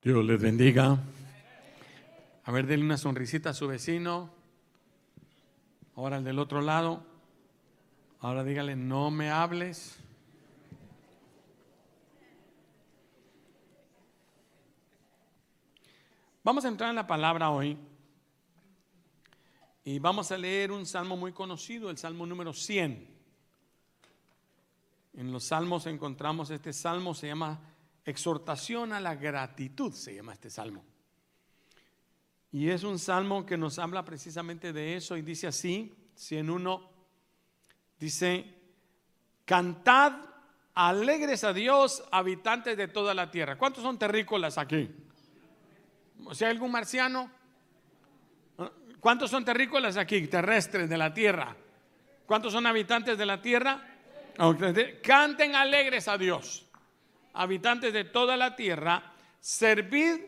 Dios les bendiga. A ver, denle una sonrisita a su vecino. Ahora el del otro lado. Ahora dígale, no me hables. Vamos a entrar en la palabra hoy. Y vamos a leer un salmo muy conocido, el salmo número 100. En los salmos encontramos este salmo, se llama Exhortación a la gratitud, se llama este salmo. Y es un salmo que nos habla precisamente de eso y dice así, si en uno dice, cantad alegres a Dios, habitantes de toda la tierra. ¿Cuántos son terrícolas aquí? O sea, algún marciano. ¿Cuántos son terrícolas aquí, terrestres de la tierra? ¿Cuántos son habitantes de la tierra? Canten alegres a Dios, habitantes de toda la tierra, servid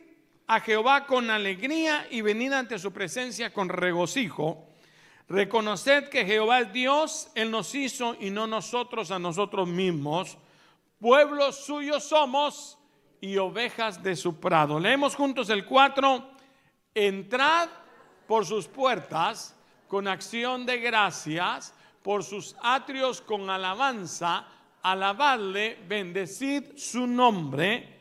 a Jehová con alegría y venid ante su presencia con regocijo. Reconoced que Jehová es Dios, Él nos hizo y no nosotros a nosotros mismos. Pueblos suyos somos y ovejas de su prado. Leemos juntos el 4. Entrad por sus puertas con acción de gracias, por sus atrios con alabanza, alabadle, bendecid su nombre,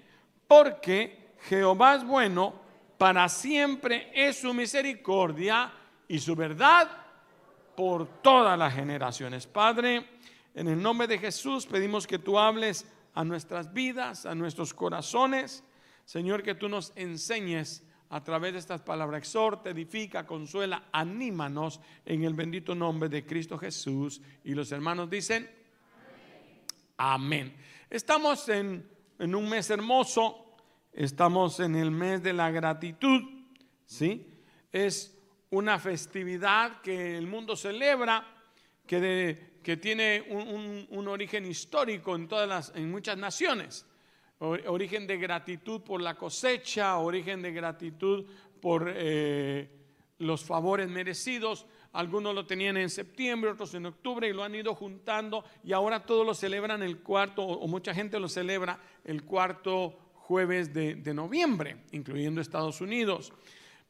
porque Jehová es bueno, para siempre es su misericordia y su verdad por todas las generaciones. Padre, en el nombre de Jesús pedimos que tú hables a nuestras vidas, a nuestros corazones. Señor, que tú nos enseñes a través de estas palabras. Exhorta, edifica, consuela, anímanos en el bendito nombre de Cristo Jesús. Y los hermanos dicen, amén. Estamos en, en un mes hermoso Estamos en el mes de la gratitud, ¿sí? Es una festividad que el mundo celebra, que, que tiene un, origen histórico en, todas las, en muchas naciones. origen de gratitud por la cosecha, origen de gratitud por eh, los favores merecidos. Algunos lo tenían en septiembre, otros en octubre y lo han ido juntando y ahora todos lo celebran el cuarto, o mucha gente lo celebra el cuarto jueves de, noviembre, incluyendo Estados Unidos.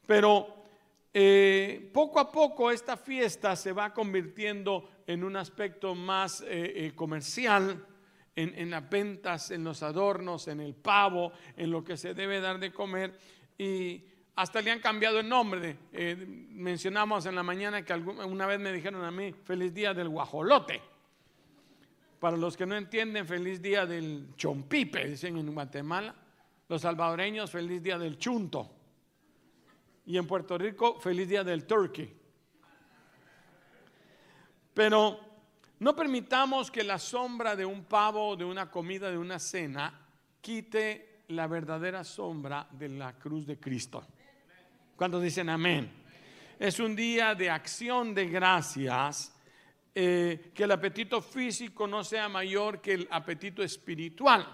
Pero eh, poco a poco esta fiesta se va convirtiendo en un aspecto más eh, eh, comercial, en, las ventas, en los adornos, en el pavo, en lo que se debe dar de comer. Y hasta le han cambiado el nombre. mencionamos en la mañana que una vez me dijeron a mí, feliz día del guajolote. Para los que no entienden, feliz día del chompipe, dicen en Guatemala. Los salvadoreños, feliz día del chunto. Y en Puerto Rico, feliz día del turkey. Pero no permitamos que la sombra de un pavo, de una comida, de una cena, quite la verdadera sombra de la cruz de Cristo. Cuando dicen amén? Es un día de acción de gracias, eh, que el apetito físico no sea mayor que el apetito espiritual.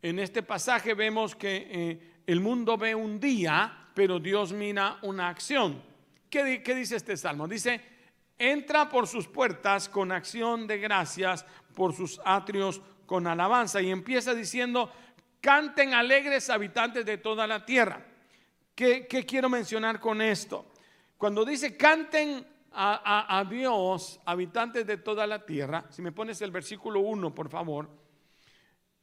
En este pasaje vemos que eh, el mundo ve un día, pero Dios mira una acción. ¿Qué, ¿Qué, dice este salmo? Dice, entra por sus puertas con acción de gracias, por sus atrios con alabanza. Y empieza diciendo, canten alegres habitantes de toda la tierra. ¿Qué, quiero mencionar con esto? Cuando dice, canten a, a, Dios, habitantes de toda la tierra, si me pones el versículo 1, por favor,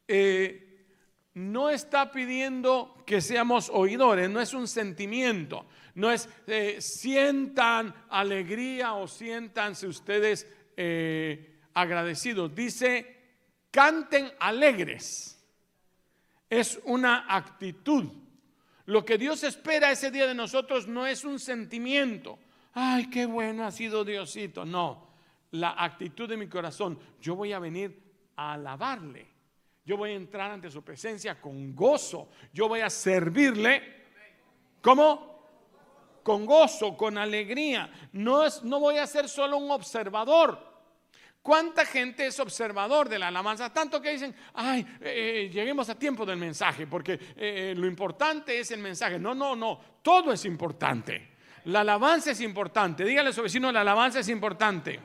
eh, no está pidiendo que seamos oidores, no es un sentimiento, no es eh, sientan alegría o siéntanse ustedes eh, agradecidos. Dice, canten alegres. Es una actitud. Lo que Dios espera ese día de nosotros no es un sentimiento. Ay, qué bueno ha sido Diosito. No, la actitud de mi corazón. Yo voy a venir a alabarle yo voy a entrar ante su presencia con gozo. Yo voy a servirle. ¿Cómo? Con gozo, con alegría. No, es, no voy a ser solo un observador. ¿Cuánta gente es observador de la alabanza? Tanto que dicen, ay, eh, eh, lleguemos a tiempo del mensaje, porque eh, lo importante es el mensaje. No, no, no, todo es importante. La alabanza es importante. Dígale a su vecino, la alabanza es importante.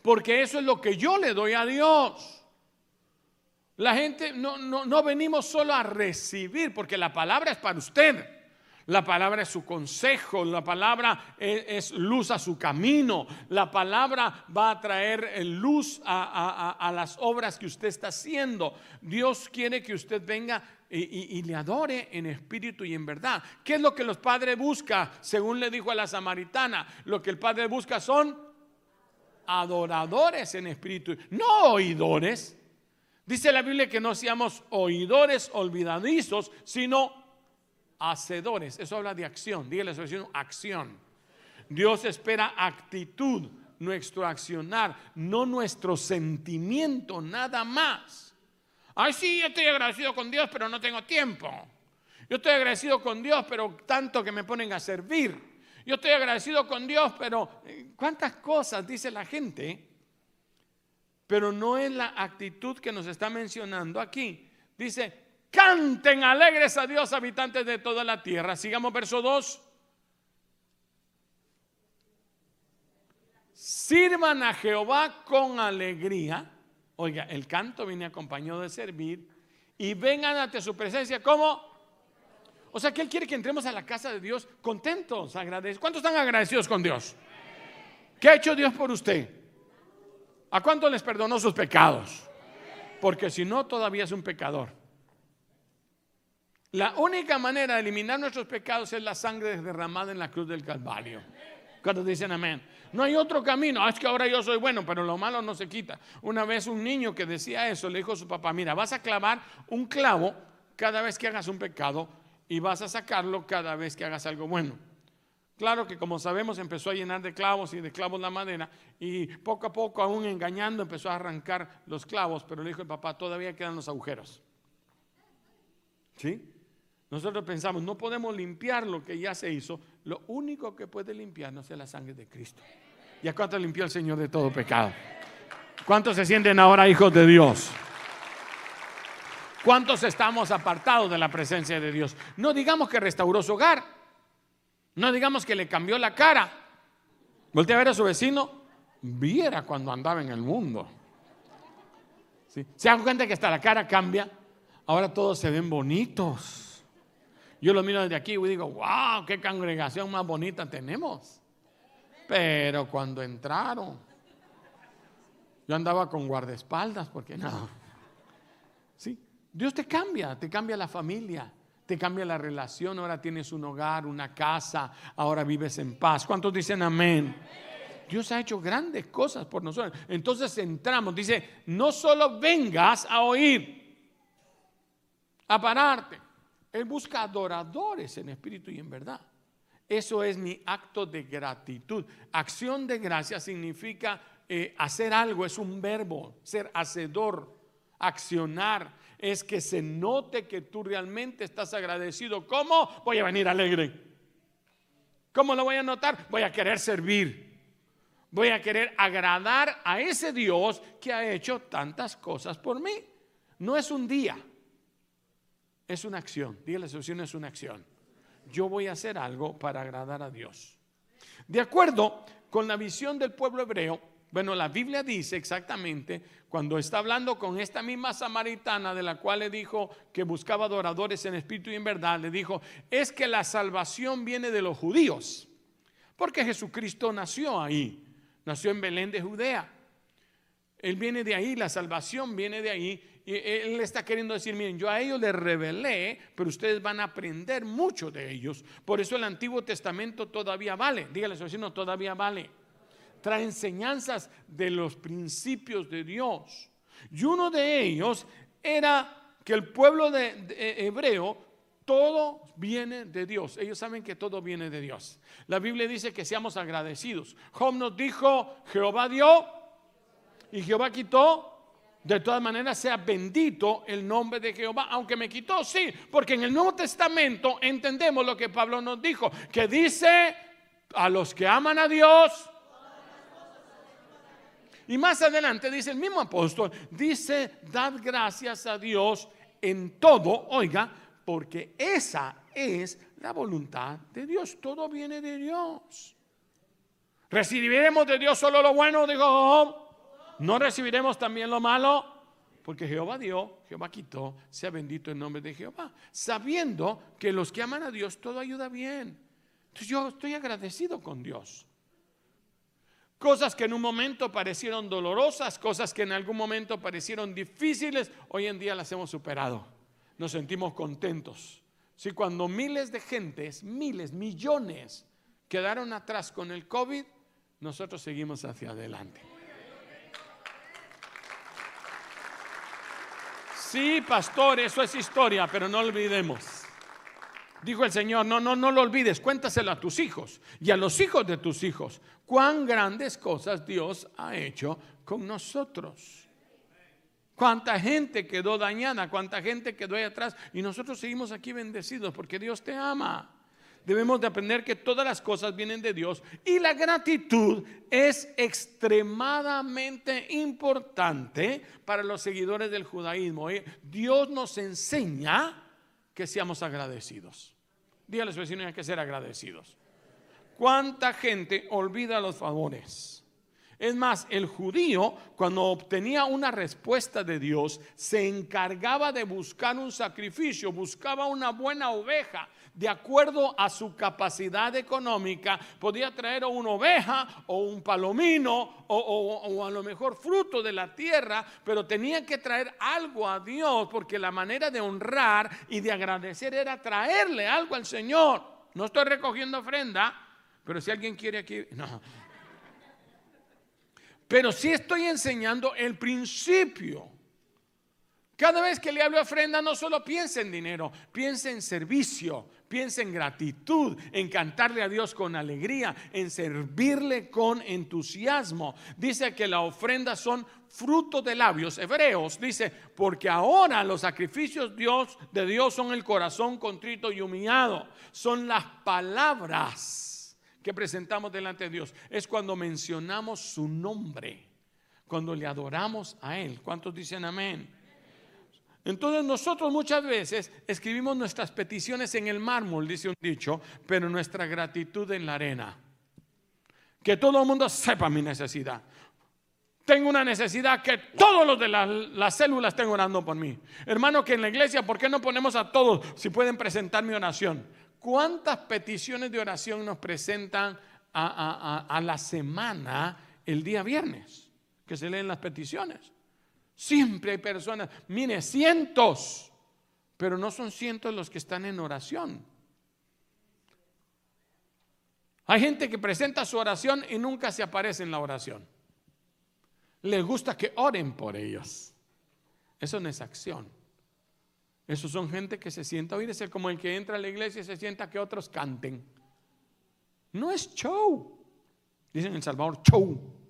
Porque eso es lo que yo le doy a Dios. La gente no, no, no venimos solo a recibir, porque la palabra es para usted. La palabra es su consejo, la palabra es, luz a su camino, la palabra va a traer luz a, las obras que usted está haciendo. Dios quiere que usted venga y, y, le adore en espíritu y en verdad. ¿Qué es lo que los padres buscan? Según le dijo a la samaritana, lo que el padre busca son adoradores en espíritu, no oidores. Dice la Biblia que no seamos oidores olvidadizos, sino hacedores. Eso habla de acción. Dígale a su acción. Dios espera actitud, nuestro accionar, no nuestro sentimiento, nada más. Ay, sí, yo estoy agradecido con Dios, pero no tengo tiempo. Yo estoy agradecido con Dios, pero tanto que me ponen a servir. Yo estoy agradecido con Dios, pero eh, ¿cuántas cosas dice la gente? Pero no es la actitud que nos está mencionando aquí. Dice, Canten alegres a Dios, habitantes de toda la tierra. Sigamos verso 2. Sirvan a Jehová con alegría. Oiga, el canto viene acompañado de servir. Y vengan ante su presencia como... O sea que Él quiere que entremos a la casa de Dios contentos, agradecidos. ¿Cuántos están agradecidos con Dios? ¿Qué ha hecho Dios por usted? ¿A cuántos les perdonó sus pecados? Porque si no, todavía es un pecador. La única manera de eliminar nuestros pecados es la sangre derramada en la cruz del Calvario. Cuando dicen amén. No hay otro camino. Ah, es que ahora yo soy bueno, pero lo malo no se quita. Una vez un niño que decía eso le dijo a su papá, mira, vas a clavar un clavo cada vez que hagas un pecado y vas a sacarlo cada vez que hagas algo bueno. Claro que como sabemos empezó a llenar de clavos y de clavos la madera y poco a poco aún engañando empezó a arrancar los clavos, pero le dijo el papá, todavía quedan los agujeros. ¿Sí? Nosotros pensamos, no podemos limpiar lo que ya se hizo. Lo único que puede limpiarnos es la sangre de Cristo. ¿Y a cuánto limpió el Señor de todo pecado? ¿Cuántos se sienten ahora hijos de Dios? ¿Cuántos estamos apartados de la presencia de Dios? No digamos que restauró su hogar. No digamos que le cambió la cara. Voltea a ver a su vecino. Viera cuando andaba en el mundo. ¿Se dan cuenta que hasta la cara cambia? Ahora todos se ven bonitos. Yo lo miro desde aquí y digo, wow, qué congregación más bonita tenemos. Pero cuando entraron, yo andaba con guardaespaldas, porque no. Sí, Dios te cambia, te cambia la familia, te cambia la relación. Ahora tienes un hogar, una casa, ahora vives en paz. ¿Cuántos dicen amén? Dios ha hecho grandes cosas por nosotros. Entonces entramos, dice, no solo vengas a oír, a pararte. Él busca adoradores en espíritu y en verdad. Eso es mi acto de gratitud. Acción de gracia significa eh, hacer algo, es un verbo, ser hacedor, accionar. Es que se note que tú realmente estás agradecido. ¿Cómo? Voy a venir alegre. ¿Cómo lo voy a notar? Voy a querer servir. Voy a querer agradar a ese Dios que ha hecho tantas cosas por mí. No es un día es una acción. Dígale, la solución es una acción. Yo voy a hacer algo para agradar a Dios. De acuerdo con la visión del pueblo hebreo, bueno, la Biblia dice exactamente, cuando está hablando con esta misma samaritana de la cual le dijo que buscaba adoradores en espíritu y en verdad, le dijo, es que la salvación viene de los judíos, porque Jesucristo nació ahí, nació en Belén de Judea. Él viene de ahí, la salvación viene de ahí él está queriendo decir, miren, yo a ellos les revelé, pero ustedes van a aprender mucho de ellos. Por eso el Antiguo Testamento todavía vale. Dígale, no todavía vale. Trae enseñanzas de los principios de Dios. Y uno de ellos era que el pueblo de, hebreo todo viene de Dios. Ellos saben que todo viene de Dios. La Biblia dice que seamos agradecidos. Job nos dijo, Jehová dio y Jehová quitó de todas maneras, sea bendito el nombre de Jehová, aunque me quitó, sí, porque en el Nuevo Testamento entendemos lo que Pablo nos dijo, que dice a los que aman a Dios. Y más adelante dice el mismo apóstol, dice, dad gracias a Dios en todo, oiga, porque esa es la voluntad de Dios, todo viene de Dios. ¿Recibiremos de Dios solo lo bueno? Digo, ¿No recibiremos también lo malo? Porque Jehová dio, Jehová quitó, sea bendito el nombre de Jehová. Sabiendo que los que aman a Dios todo ayuda bien. Entonces yo estoy agradecido con Dios. Cosas que en un momento parecieron dolorosas, cosas que en algún momento parecieron difíciles, hoy en día las hemos superado. Nos sentimos contentos. Si cuando miles de gentes, miles, millones quedaron atrás con el COVID, nosotros seguimos hacia adelante. Sí, pastor, eso es historia, pero no olvidemos. Dijo el Señor, no, no, no lo olvides, cuéntaselo a tus hijos y a los hijos de tus hijos. Cuán grandes cosas Dios ha hecho con nosotros. Cuánta gente quedó dañada, cuánta gente quedó ahí atrás y nosotros seguimos aquí bendecidos porque Dios te ama. Debemos de aprender que todas las cosas vienen de Dios y la gratitud es extremadamente importante para los seguidores del judaísmo. ¿eh? Dios nos enseña que seamos agradecidos. Dígale a los vecinos hay que ser agradecidos. ¿Cuánta gente olvida los favores? Es más, el judío cuando obtenía una respuesta de Dios se encargaba de buscar un sacrificio, buscaba una buena oveja. De acuerdo a su capacidad económica, podía traer una oveja o un palomino o, a lo mejor fruto de la tierra, pero tenía que traer algo a Dios porque la manera de honrar y de agradecer era traerle algo al Señor. No estoy recogiendo ofrenda, pero si alguien quiere aquí, no. Pero sí estoy enseñando el principio. Cada vez que le hablo ofrenda, no solo piense en dinero, piense en servicio, piense en gratitud, en cantarle a Dios con alegría, en servirle con entusiasmo. Dice que la ofrenda son fruto de labios. Hebreos dice, porque ahora los sacrificios Dios, de Dios son el corazón contrito y humillado, son las palabras que presentamos delante de Dios es cuando mencionamos su nombre, cuando le adoramos a Él. ¿Cuántos dicen amén? Entonces nosotros muchas veces escribimos nuestras peticiones en el mármol, dice un dicho, pero nuestra gratitud en la arena. Que todo el mundo sepa mi necesidad. Tengo una necesidad que todos los de las células estén orando por mí. Hermano, que en la iglesia, ¿por qué no ponemos a todos si pueden presentar mi oración? ¿Cuántas peticiones de oración nos presentan a, la semana el día viernes? Que se leen las peticiones. Siempre hay personas, mire, cientos, pero no son cientos los que están en oración. Hay gente que presenta su oración y nunca se aparece en la oración. Les gusta que oren por ellos. Eso no es acción. Esos son gente que se sienta, oír, es como el que entra a la iglesia y se sienta que otros canten. No es show. Dicen en El Salvador, show.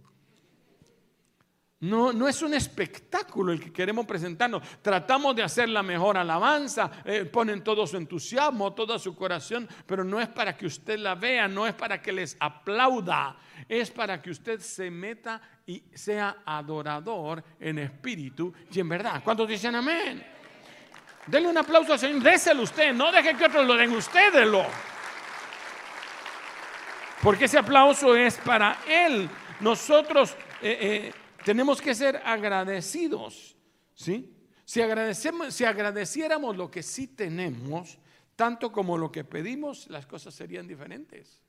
No, no es un espectáculo el que queremos presentarnos. Tratamos de hacer la mejor alabanza, eh, ponen todo su entusiasmo, todo su corazón, pero no es para que usted la vea, no es para que les aplauda, es para que usted se meta y sea adorador en espíritu y en verdad. ¿Cuántos dicen amén? Denle un aplauso al Señor, déselo usted, no deje que otros lo den, usted Porque ese aplauso es para Él. Nosotros eh, eh, tenemos que ser agradecidos. ¿sí? Si, agradecemos, si agradeciéramos lo que sí tenemos, tanto como lo que pedimos, las cosas serían diferentes.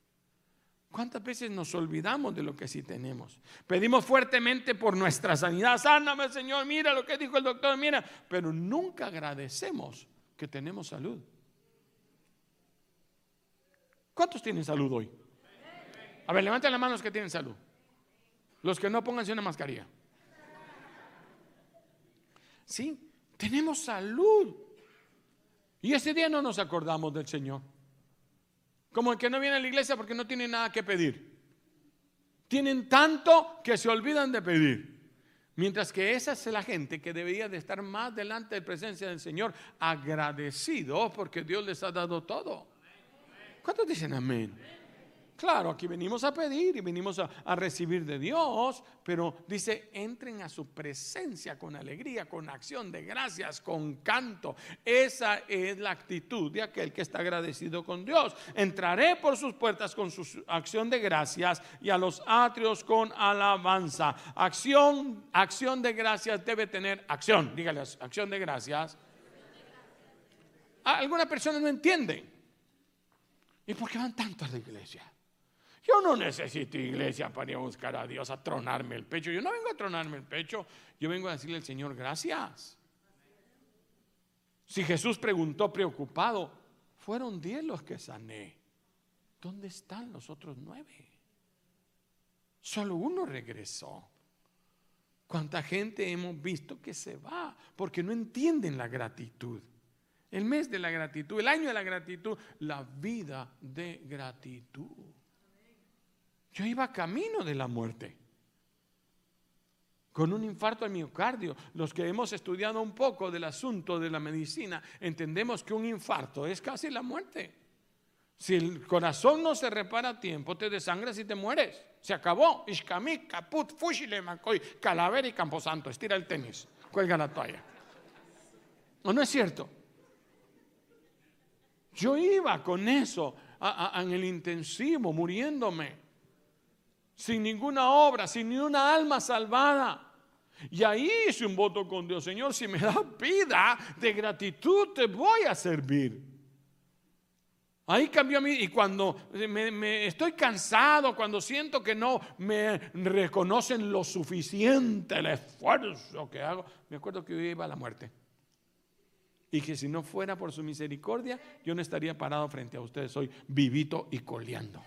¿Cuántas veces nos olvidamos de lo que sí tenemos? Pedimos fuertemente por nuestra sanidad. Sáname, Señor, mira lo que dijo el doctor, mira. Pero nunca agradecemos que tenemos salud. ¿Cuántos tienen salud hoy? A ver, levanten las manos que tienen salud. Los que no pónganse una mascarilla. Sí, tenemos salud. Y ese día no nos acordamos del Señor. Como el que no viene a la iglesia porque no tiene nada que pedir. Tienen tanto que se olvidan de pedir. Mientras que esa es la gente que debería de estar más delante de la presencia del Señor, agradecido porque Dios les ha dado todo. ¿Cuántos dicen amén? Claro, aquí venimos a pedir y venimos a, recibir de Dios, pero dice, entren a su presencia con alegría, con acción de gracias, con canto. Esa es la actitud de aquel que está agradecido con Dios. Entraré por sus puertas con su acción de gracias y a los atrios con alabanza. Acción, acción de gracias debe tener acción. Dígale, acción de gracias. Algunas personas no entienden. ¿Y por qué van tanto a la iglesia? Yo no necesito iglesia para ir a buscar a Dios, a tronarme el pecho. Yo no vengo a tronarme el pecho, yo vengo a decirle al Señor gracias. Si Jesús preguntó preocupado, fueron diez los que sané. ¿Dónde están los otros nueve? Solo uno regresó. ¿Cuánta gente hemos visto que se va porque no entienden la gratitud? El mes de la gratitud, el año de la gratitud, la vida de gratitud. Yo iba camino de la muerte. Con un infarto al miocardio. Los que hemos estudiado un poco del asunto de la medicina, entendemos que un infarto es casi la muerte. Si el corazón no se repara a tiempo, te desangras y te mueres. Se acabó. Ishkamik, caput, fushile, macoy, calavera y camposanto. Estira el tenis, cuelga la toalla. ¿O no es cierto? Yo iba con eso en el intensivo, muriéndome sin ninguna obra, sin ni una alma salvada. Y ahí hice un voto con Dios, Señor, si me da vida de gratitud, te voy a servir. Ahí cambió a mí y cuando me, estoy cansado, cuando siento que no me reconocen lo suficiente el esfuerzo que hago, me acuerdo que yo iba a la muerte. Y que si no fuera por su misericordia, yo no estaría parado frente a ustedes hoy, vivito y coleando.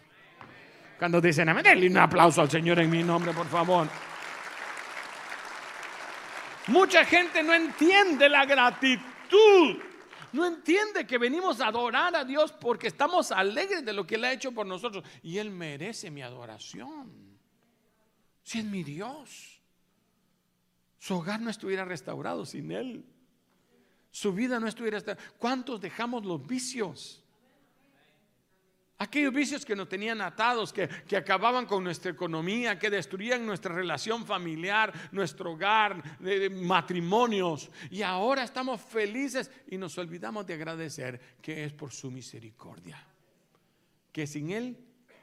Cuando dicen amén, denle un aplauso al Señor en mi nombre, por favor. Mucha gente no entiende la gratitud. No entiende que venimos a adorar a Dios porque estamos alegres de lo que Él ha hecho por nosotros. Y Él merece mi adoración. Si es mi Dios. Su hogar no estuviera restaurado sin Él. Su vida no estuviera... ¿Cuántos dejamos los vicios? Aquellos vicios que nos tenían atados, que, acababan con nuestra economía, que destruían nuestra relación familiar, nuestro hogar, matrimonios. Y ahora estamos felices y nos olvidamos de agradecer que es por su misericordia. Que sin Él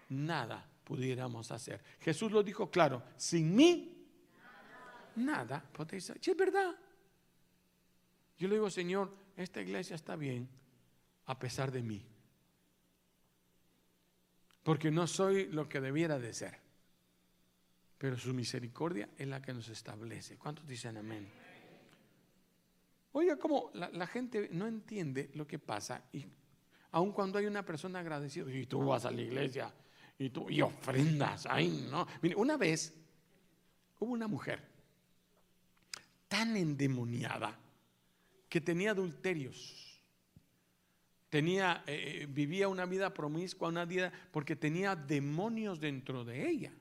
nada pudiéramos hacer. Jesús lo dijo claro, sin mí nada podéis hacer. es verdad. Yo le digo, Señor, esta iglesia está bien a pesar de mí porque no soy lo que debiera de ser. Pero su misericordia es la que nos establece. ¿Cuántos dicen amén? Oiga, como la, gente no entiende lo que pasa y aun cuando hay una persona agradecida, y tú vas a la iglesia y tú y ofrendas, ay, no. Mire, una vez hubo una mujer tan endemoniada que tenía adulterios tenía, eh, eh, vivía una vida promiscua, una vida, porque tenía demonios dentro de ella.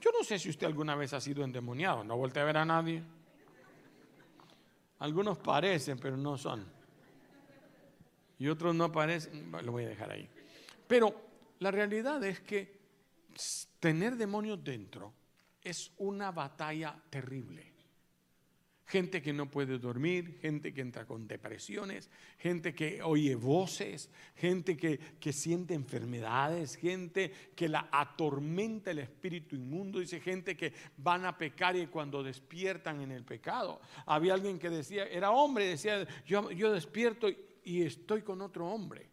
Yo no sé si usted alguna vez ha sido endemoniado, no volteé a ver a nadie. Algunos parecen, pero no son. Y otros no parecen, lo voy a dejar ahí. Pero la realidad es que tener demonios dentro es una batalla terrible gente que no puede dormir, gente que entra con depresiones, gente que oye voces, gente que, siente enfermedades, gente que la atormenta el espíritu inmundo, dice gente que van a pecar y cuando despiertan en el pecado. Había alguien que decía, era hombre, decía, yo, yo despierto y estoy con otro hombre.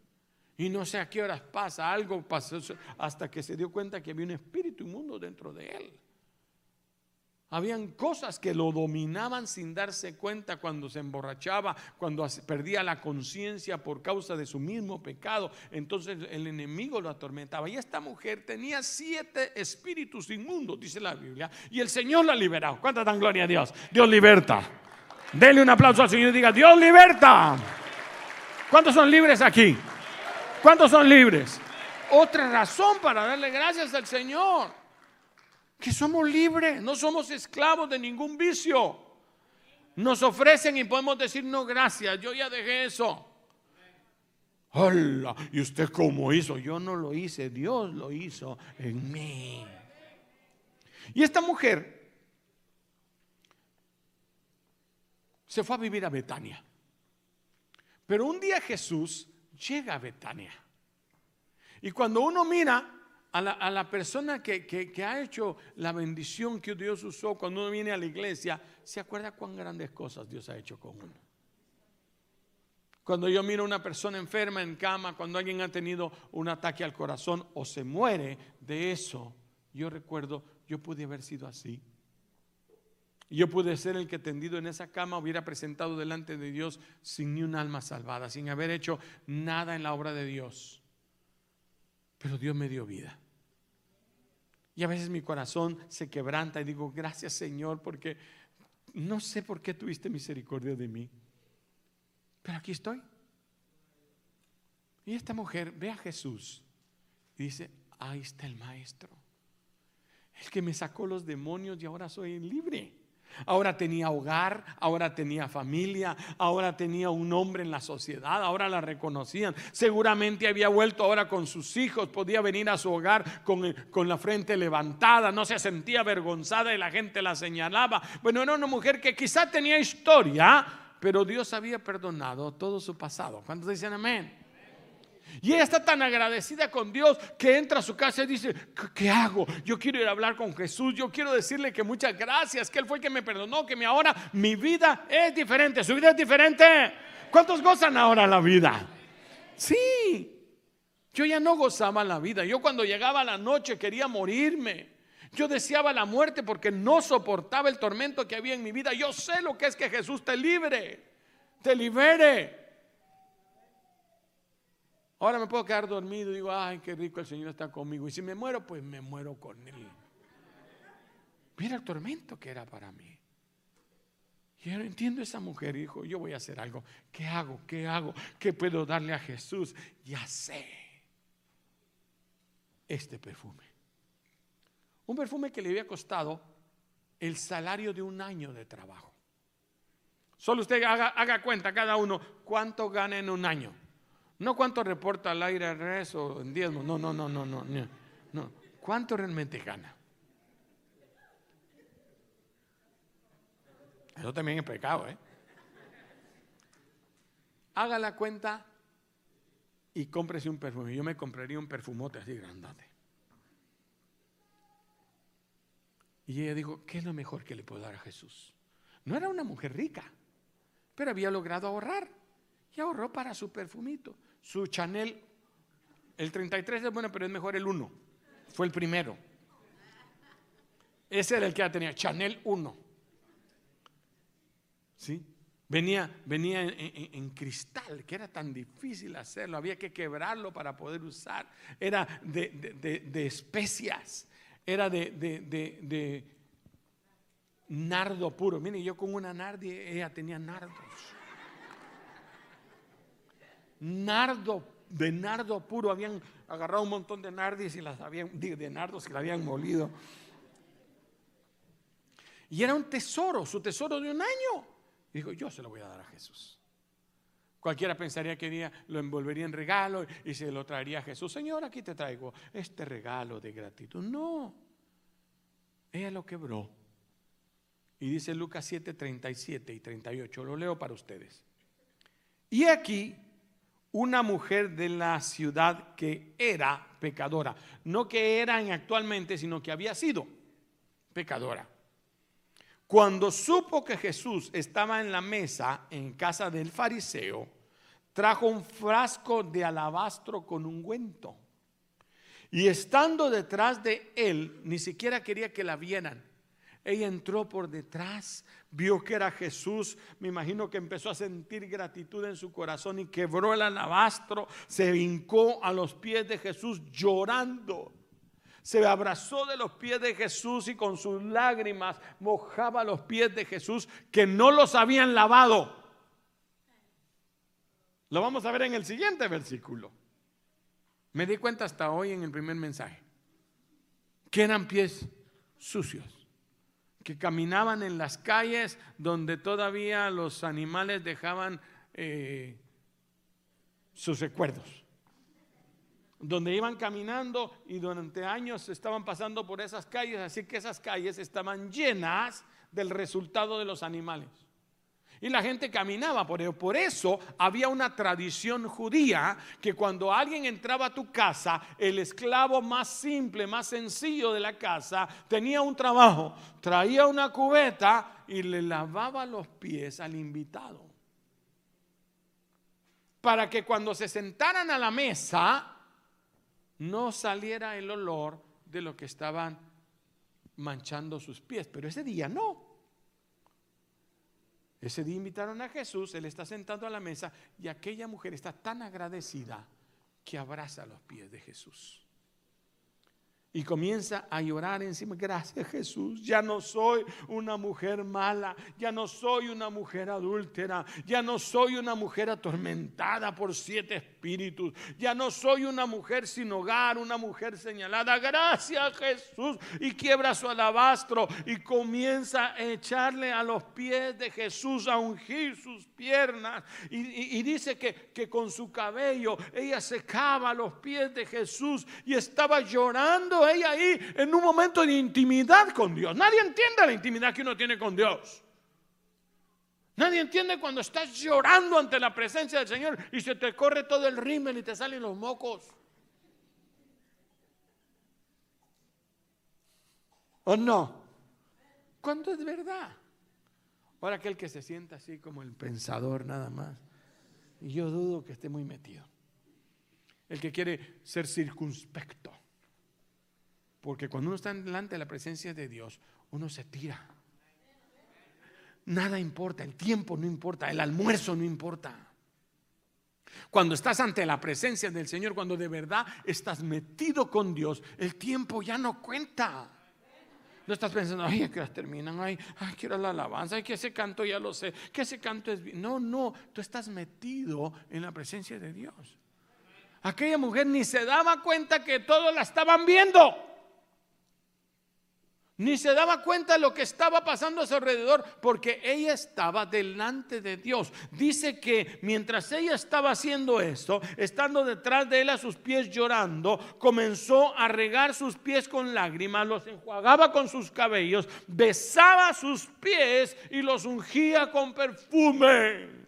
Y no sé a qué horas pasa, algo pasó hasta que se dio cuenta que había un espíritu inmundo dentro de él. Habían cosas que lo dominaban sin darse cuenta cuando se emborrachaba, cuando perdía la conciencia por causa de su mismo pecado. Entonces el enemigo lo atormentaba. Y esta mujer tenía siete espíritus inmundos, dice la Biblia, y el Señor la liberó. ¿Cuánta dan gloria a Dios? Dios liberta. Dele un aplauso al Señor y diga, Dios liberta. ¿Cuántos son libres aquí? ¿Cuántos son libres? Otra razón para darle gracias al Señor que somos libres, no somos esclavos de ningún vicio. Nos ofrecen y podemos decir no gracias, yo ya dejé eso. Hola, ¿y usted cómo hizo? Yo no lo hice, Dios lo hizo en mí. Y esta mujer se fue a vivir a Betania. Pero un día Jesús llega a Betania. Y cuando uno mira a la, persona que, que, ha hecho la bendición que Dios usó cuando uno viene a la iglesia, se acuerda cuán grandes cosas Dios ha hecho con uno. Cuando yo miro a una persona enferma en cama, cuando alguien ha tenido un ataque al corazón o se muere de eso, yo recuerdo, yo pude haber sido así. Yo pude ser el que tendido en esa cama hubiera presentado delante de Dios sin ni un alma salvada, sin haber hecho nada en la obra de Dios. Pero Dios me dio vida. Y a veces mi corazón se quebranta y digo, gracias Señor, porque no sé por qué tuviste misericordia de mí. Pero aquí estoy. Y esta mujer ve a Jesús y dice, ahí está el maestro. El que me sacó los demonios y ahora soy libre. Ahora tenía hogar, ahora tenía familia, ahora tenía un hombre en la sociedad, ahora la reconocían. Seguramente había vuelto ahora con sus hijos, podía venir a su hogar con, con, la frente levantada, no se sentía avergonzada y la gente la señalaba. Bueno, era una mujer que quizá tenía historia, pero Dios había perdonado todo su pasado. ¿Cuántos dicen amén? Y ella está tan agradecida con Dios que entra a su casa y dice, ¿qué hago? Yo quiero ir a hablar con Jesús, yo quiero decirle que muchas gracias, que Él fue el que me perdonó, que ahora mi vida es diferente, su vida es diferente. ¿Cuántos gozan ahora la vida? Sí, yo ya no gozaba la vida, yo cuando llegaba la noche quería morirme. Yo deseaba la muerte porque no soportaba el tormento que había en mi vida. Yo sé lo que es que Jesús te libre, te libere. Ahora me puedo quedar dormido y digo, ay, qué rico el Señor está conmigo. Y si me muero, pues me muero con Él. Mira el tormento que era para mí. Y yo entiendo esa mujer, dijo, yo voy a hacer algo. ¿Qué hago? ¿Qué hago? ¿Qué puedo darle a Jesús? Ya sé. Este perfume. Un perfume que le había costado el salario de un año de trabajo. Solo usted haga, haga cuenta cada uno cuánto gana en un año. No cuánto reporta al aire res o en diezmo. No, no, no, no, no, no. ¿Cuánto realmente gana? Eso también es pecado, ¿eh? Haga la cuenta y cómprese un perfume. Yo me compraría un perfumote así grandote. Y ella dijo, ¿qué es lo mejor que le puedo dar a Jesús? No era una mujer rica, pero había logrado ahorrar y ahorró para su perfumito su Chanel, el 33 es bueno, pero es mejor el 1. Fue el primero. Ese era el que ya tenía, Chanel 1. ¿Sí? Venía, venía en, cristal, que era tan difícil hacerlo, había que quebrarlo para poder usar. Era de, especias, era de, nardo puro. Mire, yo con una nardi, ella tenía nardos nardo, de nardo puro, habían agarrado un montón de nardis y las habían, de la habían molido. Y era un tesoro, su tesoro de un año. Y dijo, yo se lo voy a dar a Jesús. Cualquiera pensaría que lo envolvería en regalo y se lo traería a Jesús. Señor, aquí te traigo este regalo de gratitud. No, ella lo quebró. Y dice Lucas 7, 37 y 38. Lo leo para ustedes. Y aquí una mujer de la ciudad que era pecadora. No que eran actualmente, sino que había sido pecadora. Cuando supo que Jesús estaba en la mesa en casa del fariseo, trajo un frasco de alabastro con ungüento. Y estando detrás de él, ni siquiera quería que la vieran. Ella entró por detrás, vio que era Jesús, me imagino que empezó a sentir gratitud en su corazón y quebró el alabastro, se vincó a los pies de Jesús llorando. Se abrazó de los pies de Jesús y con sus lágrimas mojaba los pies de Jesús que no los habían lavado. Lo vamos a ver en el siguiente versículo. Me di cuenta hasta hoy en el primer mensaje que eran pies sucios que caminaban en las calles donde todavía los animales dejaban eh, sus recuerdos. Donde iban caminando y durante años estaban pasando por esas calles, así que esas calles estaban llenas del resultado de los animales. Y la gente caminaba por. Por eso había una tradición judía que cuando alguien entraba a tu casa, el esclavo más simple, más sencillo de la casa, tenía un trabajo, traía una cubeta y le lavaba los pies al invitado. Para que cuando se sentaran a la mesa, no saliera el olor de lo que estaban manchando sus pies. Pero ese día no. Ese día invitaron a Jesús, él está sentado a la mesa y aquella mujer está tan agradecida que abraza los pies de Jesús y comienza a llorar encima. Gracias Jesús, ya no soy una mujer mala, ya no soy una mujer adúltera, ya no soy una mujer atormentada por siete espíritus, ya no soy una mujer sin hogar, una mujer señalada. Gracias Jesús. Y quiebra su alabastro y comienza a echarle a los pies de Jesús, a ungir sus piernas. Y, dice que, que con su cabello ella secaba los pies de Jesús y estaba llorando ella ahí en un momento de intimidad con Dios. Nadie entiende la intimidad que uno tiene con Dios. Nadie entiende cuando estás llorando ante la presencia del Señor y se te corre todo el rímel y te salen los mocos. ¿O no? ¿Cuándo es verdad? Ahora aquel que se sienta así como el pensador nada más. Y yo dudo que esté muy metido. El que quiere ser circunspecto. Porque cuando uno está delante de la presencia de Dios, uno se tira. Nada importa, el tiempo no importa, el almuerzo no importa. Cuando estás ante la presencia del Señor, cuando de verdad estás metido con Dios, el tiempo ya no cuenta. No estás pensando, ay, que las terminan, ay, ay, quiero la alabanza, ay, que ese canto ya lo sé, que ese canto es bien. No, no, tú estás metido en la presencia de Dios. Aquella mujer ni se daba cuenta que todos la estaban viendo ni se daba cuenta de lo que estaba pasando a su alrededor porque ella estaba delante de Dios. Dice que mientras ella estaba haciendo esto, estando detrás de él a sus pies llorando, comenzó a regar sus pies con lágrimas, los enjuagaba con sus cabellos, besaba sus pies y los ungía con perfume.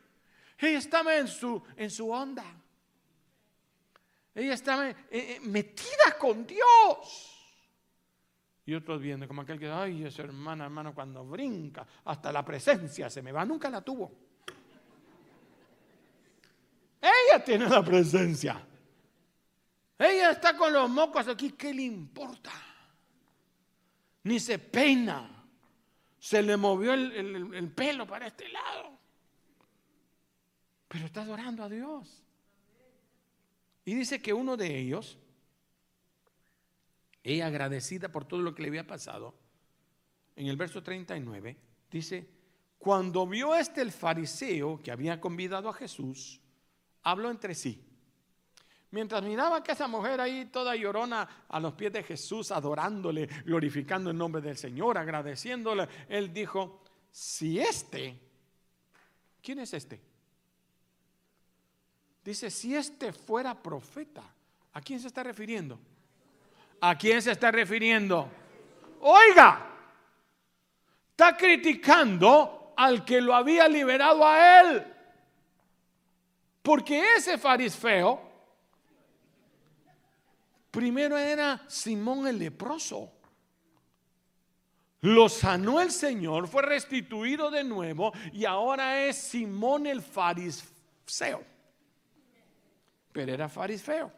Ella estaba en su, en su onda. Ella estaba eh, eh, metida con Dios. Y otros viendo como aquel que, ay, esa hermana, hermano, cuando brinca, hasta la presencia se me va, nunca la tuvo. Ella tiene la presencia. Ella está con los mocos aquí, ¿qué le importa? Ni se peina. Se le movió el, el pelo para este lado. Pero está adorando a Dios. Y dice que uno de ellos ella agradecida por todo lo que le había pasado, en el verso 39, dice, cuando vio este el fariseo que había convidado a Jesús, habló entre sí. Mientras miraba que esa mujer ahí toda llorona a los pies de Jesús, adorándole, glorificando el nombre del Señor, agradeciéndole, él dijo, si este, ¿quién es este? Dice, si este fuera profeta, ¿a quién se está refiriendo? ¿A quién se está refiriendo? Oiga, está criticando al que lo había liberado a él. Porque ese fariseo primero era Simón el leproso. Lo sanó el Señor, fue restituido de nuevo y ahora es Simón el fariseo. Pero era fariseo.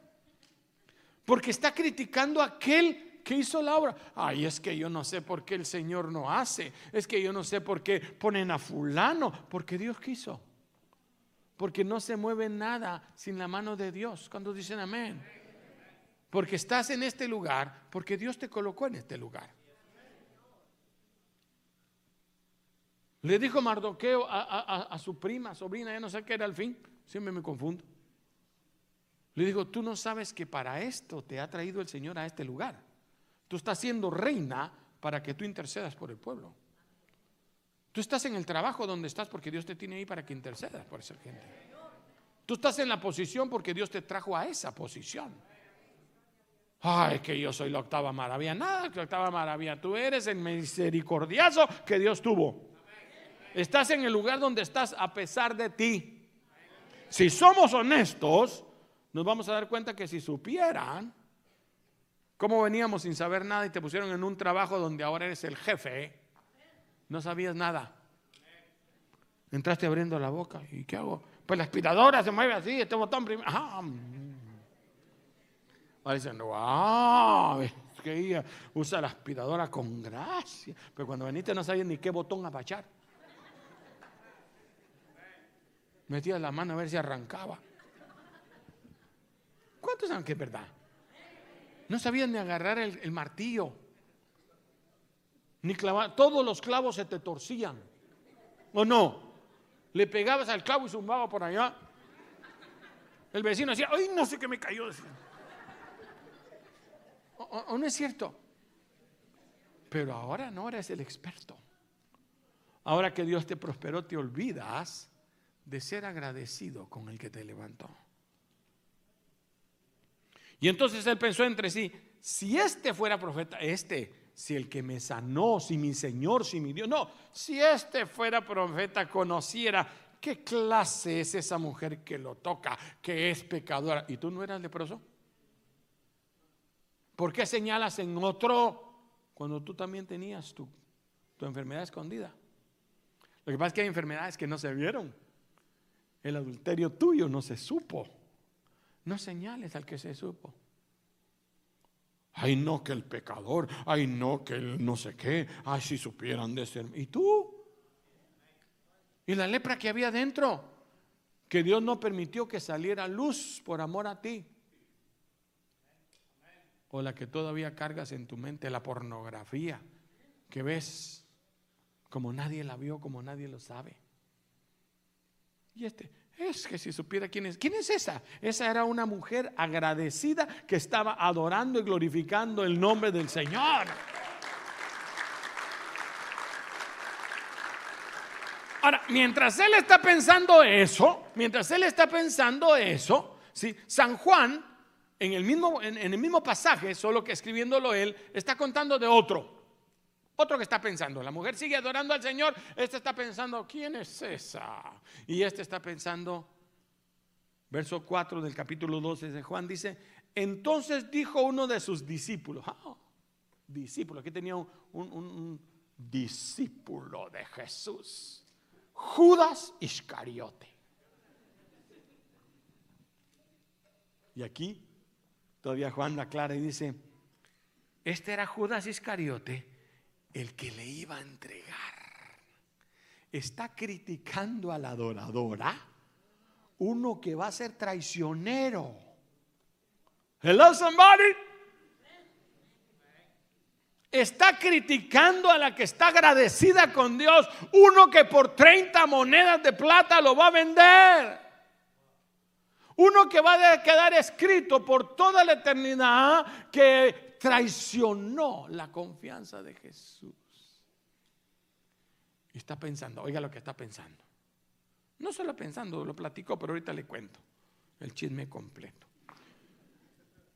Porque está criticando a aquel que hizo la obra. Ay, es que yo no sé por qué el Señor no hace. Es que yo no sé por qué ponen a fulano. Porque Dios quiso. Porque no se mueve nada sin la mano de Dios. Cuando dicen amén. Porque estás en este lugar. Porque Dios te colocó en este lugar. Le dijo Mardoqueo a, su prima, sobrina, ya no sé qué era al fin. Siempre me confundo. Le digo, tú no sabes que para esto te ha traído el Señor a este lugar. Tú estás siendo reina para que tú intercedas por el pueblo. Tú estás en el trabajo donde estás porque Dios te tiene ahí para que intercedas por esa gente. Tú estás en la posición porque Dios te trajo a esa posición. Ay, que yo soy la octava maravilla. Nada, la octava maravilla. Tú eres el misericordioso que Dios tuvo. Estás en el lugar donde estás a pesar de ti. Si somos honestos, nos vamos a dar cuenta que si supieran cómo veníamos sin saber nada y te pusieron en un trabajo donde ahora eres el jefe, no sabías nada. Entraste abriendo la boca. ¿Y qué hago? Pues la aspiradora se mueve así, este botón primero. Ah, Ahora dicen, wow, que usa la aspiradora con gracia. Pero cuando veniste no sabías ni qué botón apachar. Metías la mano a ver si arrancaba. ¿Cuántos saben que es verdad? No sabían ni agarrar el, martillo. Ni clavar. Todos los clavos se te torcían. ¿O no? Le pegabas al clavo y zumbaba por allá. El vecino decía, ay, no sé qué me cayó. ¿O, no es cierto? Pero ahora no eres el experto. Ahora que Dios te prosperó, te olvidas de ser agradecido con el que te levantó. Y entonces él pensó entre sí, si este fuera profeta, este, si el que me sanó, si mi Señor, si mi Dios, no, si este fuera profeta, conociera qué clase es esa mujer que lo toca, que es pecadora. ¿Y tú no eras leproso? ¿Por qué señalas en otro cuando tú también tenías tu, tu enfermedad escondida? Lo que pasa es que hay enfermedades que no se vieron. El adulterio tuyo no se supo. No señales al que se supo. Ay, no, que el pecador. Ay, no, que el no sé qué. Ay, si supieran de ser. ¿Y tú? ¿Y la lepra que había dentro? Que Dios no permitió que saliera luz por amor a ti o la que todavía cargas en tu mente, la pornografía, que ves como nadie la vio, como nadie lo sabe. Y este, es que si supiera quién es, ¿quién es esa? Esa era una mujer agradecida que estaba adorando y glorificando el nombre del Señor. Ahora, mientras él está pensando eso, mientras él está pensando eso, ¿sí? San Juan en el mismo, en, el mismo pasaje, solo que escribiéndolo él, está contando de otro. Otro que está pensando, la mujer sigue adorando al Señor, este está pensando, ¿quién es esa? Y este está pensando, verso 4 del capítulo 12 de Juan dice, entonces dijo uno de sus discípulos, ah, discípulo, aquí tenía un, discípulo de Jesús, Judas Iscariote. Y aquí Todavía Juan la aclara y dice, este era Judas Iscariote, el que le iba a entregar. Está criticando a la adoradora, uno que va a ser traicionero. Hello somebody. Está criticando a la que está agradecida con Dios, uno que por 30 monedas de plata lo va a vender. Uno que va a quedar escrito por toda la eternidad que traicionó la confianza de Jesús. Y está pensando, oiga lo que está pensando. No solo pensando, lo platico, pero ahorita le cuento el chisme completo.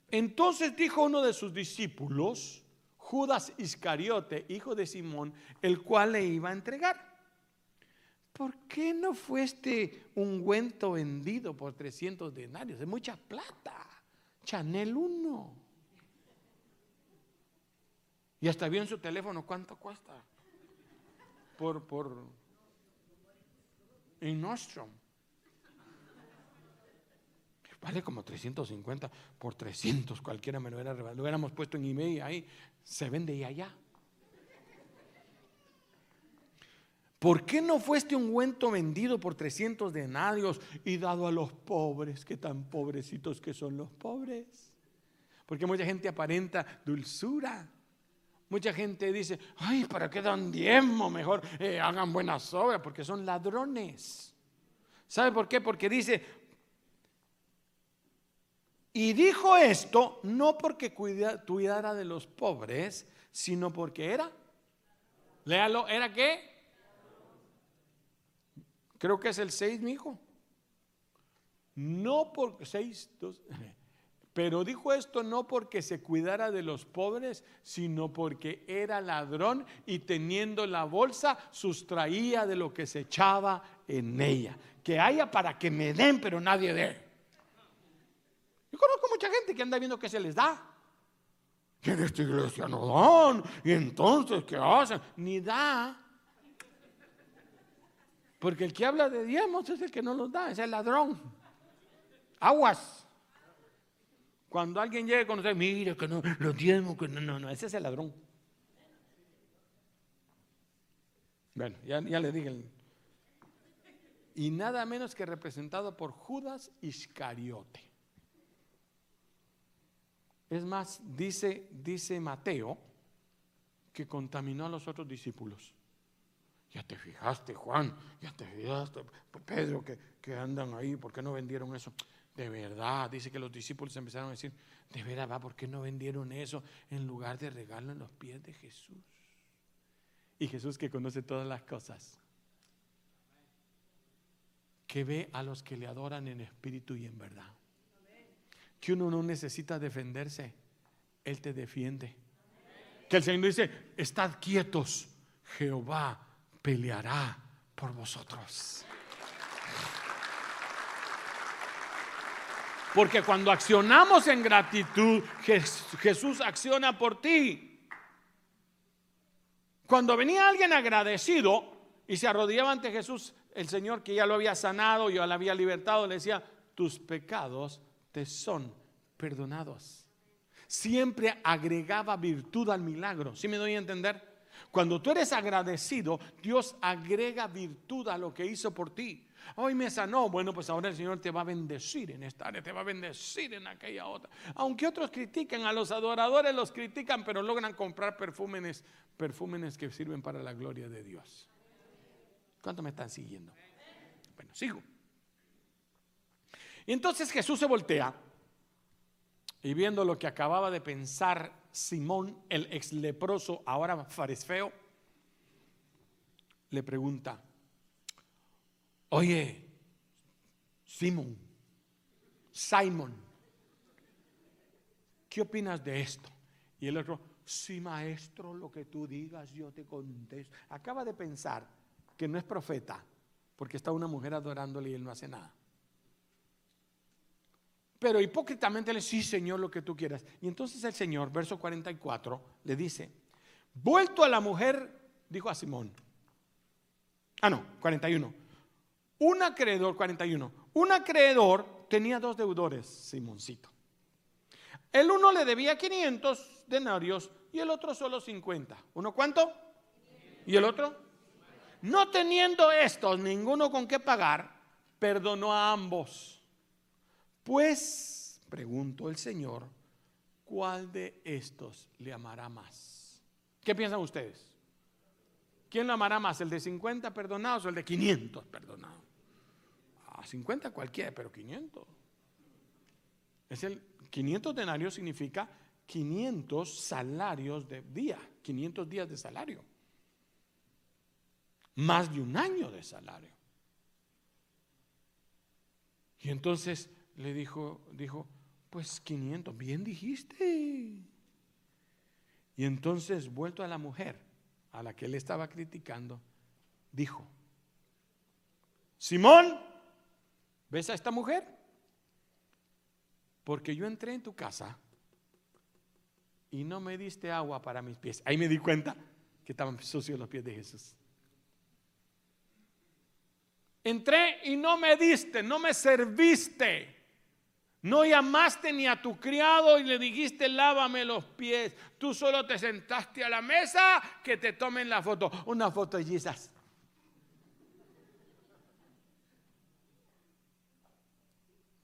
Entonces dijo uno de sus discípulos, Judas Iscariote, hijo de Simón, el cual le iba a entregar. ¿por qué no fue este ungüento vendido por 300 denarios? Es mucha plata. Chanel 1. Y hasta vio en su teléfono cuánto cuesta. Por, por, en Nostrum. Vale como 350 por 300, cualquiera me lo hubiera Lo hubiéramos puesto en email ahí, se vende y allá. ¿Por qué no fue este ungüento vendido por 300 denarios y dado a los pobres? Que tan pobrecitos que son los pobres. Porque mucha gente aparenta dulzura. Mucha gente dice, ay, ¿para qué dan diezmo? Mejor eh, hagan buenas obras, porque son ladrones. ¿Sabe por qué? Porque dice, y dijo esto no porque cuidara de los pobres, sino porque era, léalo, ¿era qué? Creo que es el 6, mi hijo. no por seis, dos, pero dijo esto no porque se cuidara de los pobres, sino porque era ladrón y teniendo la bolsa sustraía de lo que se echaba en ella. Que haya para que me den, pero nadie dé. Yo conozco mucha gente que anda viendo que se les da. Que en esta iglesia no dan. Y entonces, ¿qué hacen? Ni da. Porque el que habla de diezmos es el que no los da, es el ladrón. Aguas. Cuando alguien llegue con usted, mire que no, los diezmos, que no, no, no, ese es el ladrón. Bueno, ya, ya le dije. Y nada menos que representado por Judas Iscariote. Es más, dice, dice Mateo que contaminó a los otros discípulos. Ya te fijaste, Juan, ya te fijaste, Pedro, que, que andan ahí, ¿por qué no vendieron eso? De verdad, dice que los discípulos empezaron a decir, de verdad, ¿por qué no vendieron eso en lugar de regalarlo en los pies de Jesús? Y Jesús que conoce todas las cosas, que ve a los que le adoran en espíritu y en verdad, que uno no necesita defenderse, Él te defiende. Que el Señor dice, estad quietos, Jehová peleará por vosotros. Porque cuando accionamos en gratitud, Jesús acciona por ti. Cuando venía alguien agradecido y se arrodillaba ante Jesús, el Señor que ya lo había sanado, ya lo había libertado, le decía, tus pecados te son perdonados. Siempre agregaba virtud al milagro. ¿Sí me doy a entender? Cuando tú eres agradecido, Dios agrega virtud a lo que hizo por ti. Hoy me sanó, bueno, pues ahora el Señor te va a bendecir en esta área, te va a bendecir en aquella otra. Aunque otros critiquen, a los adoradores los critican, pero logran comprar perfúmenes, perfúmenes que sirven para la gloria de Dios. ¿Cuánto me están siguiendo? Bueno, sigo. Y entonces Jesús se voltea y viendo lo que acababa de pensar Simón, el ex leproso, ahora fariseo, le pregunta, oye, Simón, Simon, ¿qué opinas de esto? Y el otro, sí maestro, lo que tú digas, yo te contesto. Acaba de pensar que no es profeta, porque está una mujer adorándole y él no hace nada. Pero hipócritamente le dice, sí, Señor, lo que tú quieras. Y entonces el Señor, verso 44, le dice, vuelto a la mujer, dijo a Simón. Ah, no, 41. Un acreedor, 41. Un acreedor tenía dos deudores, Simoncito. El uno le debía 500 denarios y el otro solo 50. ¿Uno cuánto? ¿Y el otro? No teniendo estos ninguno con qué pagar, perdonó a ambos. Pues, preguntó el Señor, ¿cuál de estos le amará más? ¿Qué piensan ustedes? ¿Quién lo amará más? ¿El de 50 perdonados o el de 500 perdonados? A 50 cualquiera, pero 500. Es el 500 denarios significa 500 salarios de día, 500 días de salario. Más de un año de salario. Y entonces le dijo, dijo, pues 500, bien dijiste. Y entonces, vuelto a la mujer a la que él estaba criticando, dijo, Simón, ¿ves a esta mujer? Porque yo entré en tu casa y no me diste agua para mis pies. Ahí me di cuenta que estaban sucios los pies de Jesús. Entré y no me diste, no me serviste. No llamaste ni a tu criado y le dijiste lávame los pies. Tú solo te sentaste a la mesa que te tomen la foto. Una foto de Jesus.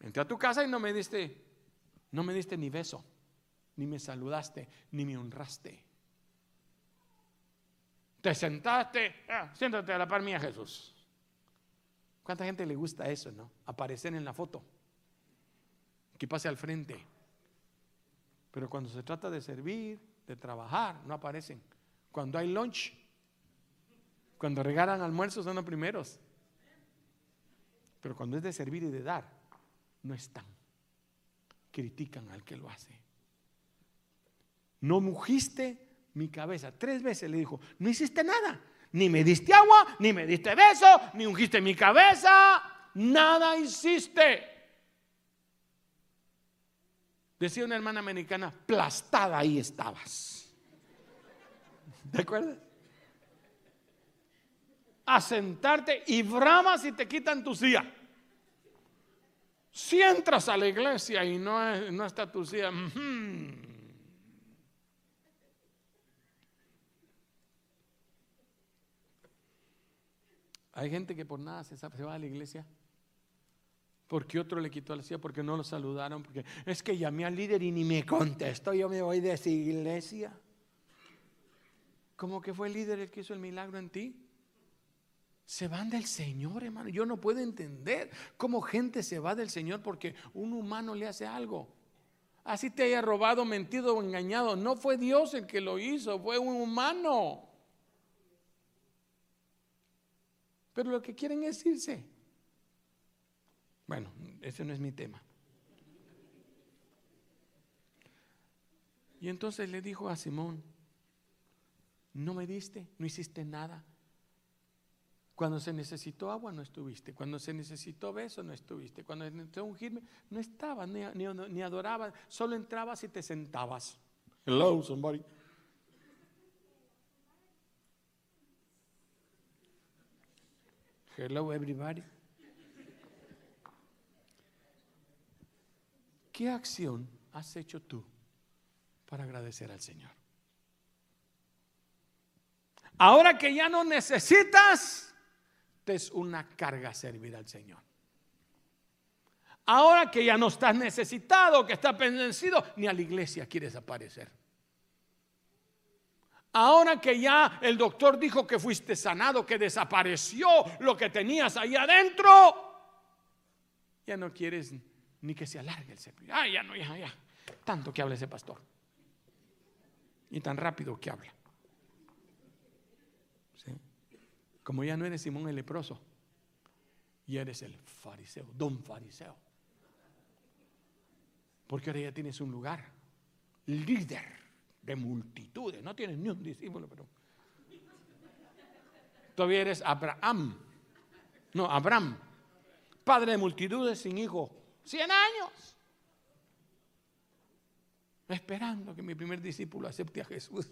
Entré a tu casa y no me diste, no me diste ni beso, ni me saludaste, ni me honraste. Te sentaste, ah, siéntate a la par mía, Jesús. ¿Cuánta gente le gusta eso, no? Aparecer en la foto que pase al frente. Pero cuando se trata de servir, de trabajar, no aparecen. Cuando hay lunch, cuando regalan almuerzos son los primeros. Pero cuando es de servir y de dar, no están. Critican al que lo hace. No mujiste mi cabeza. Tres veces le dijo, no hiciste nada. Ni me diste agua, ni me diste beso, ni ungiste mi cabeza. Nada hiciste. Decía una hermana americana, plastada ahí estabas. ¿De acuerdo? A sentarte y bramas y te quitan tu silla. Si entras a la iglesia y no, no está tu silla, Hay gente que por nada se, va a la iglesia. Porque otro le quitó la silla, porque no lo saludaron, porque es que llamé al líder y ni me contestó, yo me voy de esa iglesia. ¿Cómo que fue el líder el que hizo el milagro en ti? Se van del Señor, hermano. Yo no puedo entender cómo gente se va del Señor porque un humano le hace algo. Así te haya robado, mentido o engañado. No fue Dios el que lo hizo, fue un humano. pero lo que quieren es irse. Bueno, ese no es mi tema. Y entonces le dijo a Simón, no me diste, no hiciste nada. Cuando se necesitó agua no estuviste, cuando se necesitó beso no estuviste, cuando se necesitó ungirme no estabas, ni, ni, ni adorabas, solo entrabas y te sentabas. Hello, somebody. Hello, everybody. ¿Qué acción has hecho tú para agradecer al Señor? Ahora que ya no necesitas, es una carga servir al Señor. Ahora que ya no estás necesitado, que estás vencido, ni a la iglesia quieres aparecer. Ahora que ya el doctor dijo que fuiste sanado, que desapareció lo que tenías ahí adentro, ya no quieres ni que se alargue el servicio. Ah, ya no, ya, ya. Tanto que habla ese pastor. Y tan rápido que habla. Como ya no eres Simón el leproso, y eres el fariseo, don fariseo. Porque ahora ya tienes un lugar, líder de multitudes. No tienes ni un discípulo, pero. Todavía eres Abraham. No, Abraham. Padre de multitudes sin hijo. Cien años. Esperando que mi primer discípulo acepte a Jesús.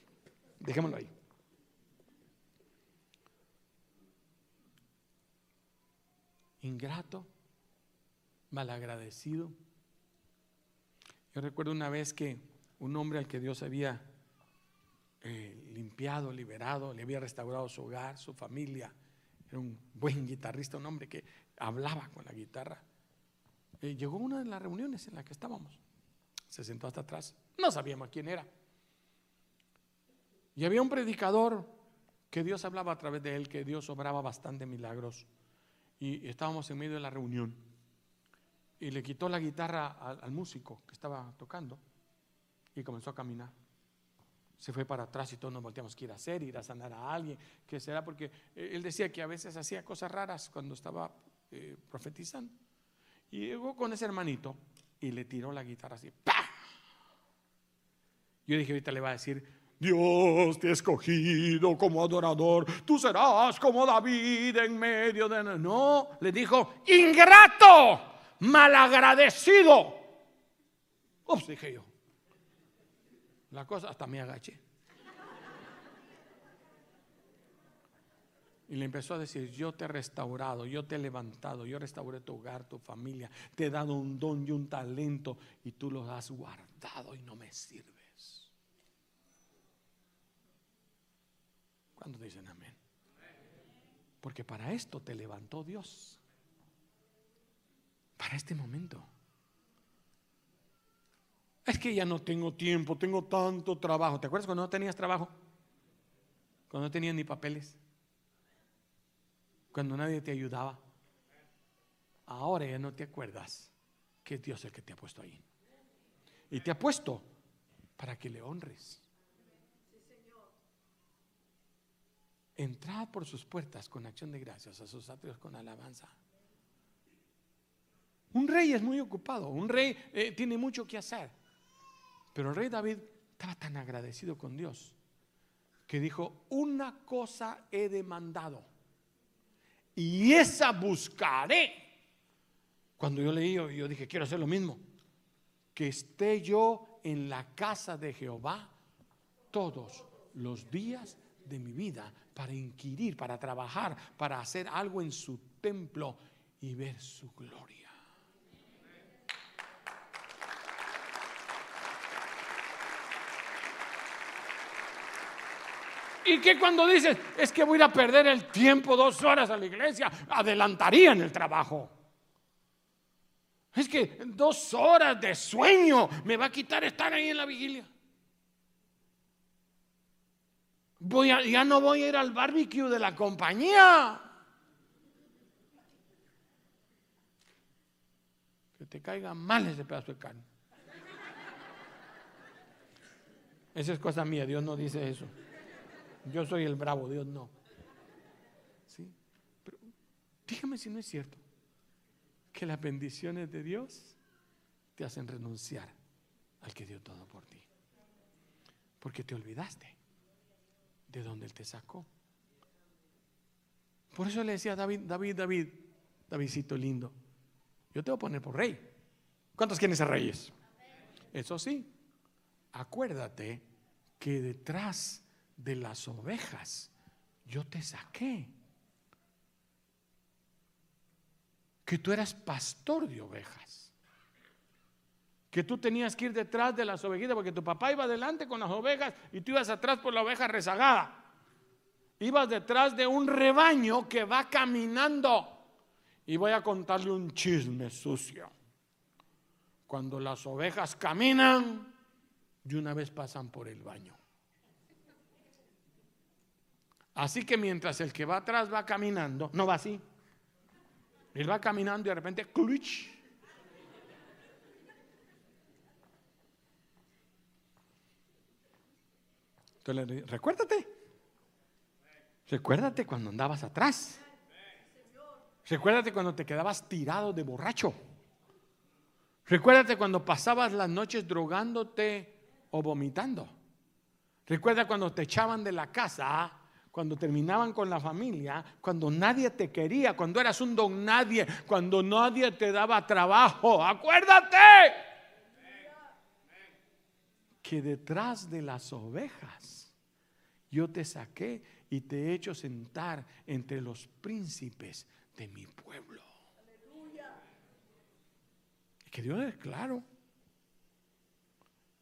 Dejémoslo ahí. Ingrato, malagradecido. Yo recuerdo una vez que un hombre al que Dios había eh, limpiado, liberado, le había restaurado su hogar, su familia. Era un buen guitarrista, un hombre que hablaba con la guitarra. Eh, llegó a una de las reuniones en las que estábamos. Se sentó hasta atrás. No sabíamos quién era. Y había un predicador que Dios hablaba a través de él, que Dios obraba bastante milagros. Y estábamos en medio de la reunión. Y le quitó la guitarra al músico que estaba tocando y comenzó a caminar. Se fue para atrás y todos nos volteamos, ¿qué ir a hacer? Ir a sanar a alguien, ¿qué será? Porque eh, él decía que a veces hacía cosas raras cuando estaba eh, profetizando. Y llegó con ese hermanito y le tiró la guitarra así. ¡Pah! Yo dije, ahorita le va a decir, Dios te ha escogido como adorador, tú serás como David en medio de... No, le dijo, ingrato, malagradecido. Ups, dije yo. La cosa, hasta me agaché. Y le empezó a decir, yo te he restaurado, yo te he levantado, yo restauré tu hogar, tu familia, te he dado un don y un talento y tú lo has guardado y no me sirves. ¿Cuándo dicen amén? Porque para esto te levantó Dios. Para este momento. Es que ya no tengo tiempo, tengo tanto trabajo. ¿Te acuerdas cuando no tenías trabajo? Cuando no tenías ni papeles. Cuando nadie te ayudaba. Ahora ya no te acuerdas que Dios el que te ha puesto ahí. Y te ha puesto para que le honres. Entrad por sus puertas con acción de gracias, a sus atrios con alabanza. Un rey es muy ocupado, un rey eh, tiene mucho que hacer. Pero el rey David estaba tan agradecido con Dios que dijo, una cosa he demandado y esa buscaré. Cuando yo leí, yo dije, quiero hacer lo mismo, que esté yo en la casa de Jehová todos los días de mi vida para inquirir, para trabajar, para hacer algo en su templo y ver su gloria. Y que cuando dices, es que voy a perder el tiempo dos horas a la iglesia, adelantaría en el trabajo. Es que dos horas de sueño me va a quitar estar ahí en la vigilia. Voy ya no voy a ir al barbecue de la compañía. Que te caiga mal ese pedazo de carne. Esa es cosa mía, Dios no dice eso. Yo soy el bravo, Dios no. ¿Sí? Pero dígame si no es cierto que las bendiciones de Dios te hacen renunciar al que dio todo por ti. Porque te olvidaste de donde Él te sacó. Por eso le decía a David, David, David, Davidcito lindo, yo te voy a poner por rey. ¿Cuántos quieren ser reyes? Eso sí, acuérdate que detrás de las ovejas yo te saqué. que tú eras pastor de ovejas. Que tú tenías que ir detrás de las ovejitas porque tu papá iba adelante con las ovejas y tú ibas atrás por la oveja rezagada. Ibas detrás de un rebaño que va caminando. Y voy a contarle un chisme sucio. Cuando las ovejas caminan, y una vez pasan por el baño. Así que mientras el que va atrás va caminando, no va así. Él va caminando y de repente, ¡cluch! Recuérdate. Recuérdate cuando andabas atrás. Recuérdate cuando te quedabas tirado de borracho. Recuérdate cuando pasabas las noches drogándote o vomitando. Recuerda cuando te echaban de la casa cuando terminaban con la familia, cuando nadie te quería, cuando eras un don nadie, cuando nadie te daba trabajo. Acuérdate que detrás de las ovejas yo te saqué y te he hecho sentar entre los príncipes de mi pueblo. Y que Dios es claro.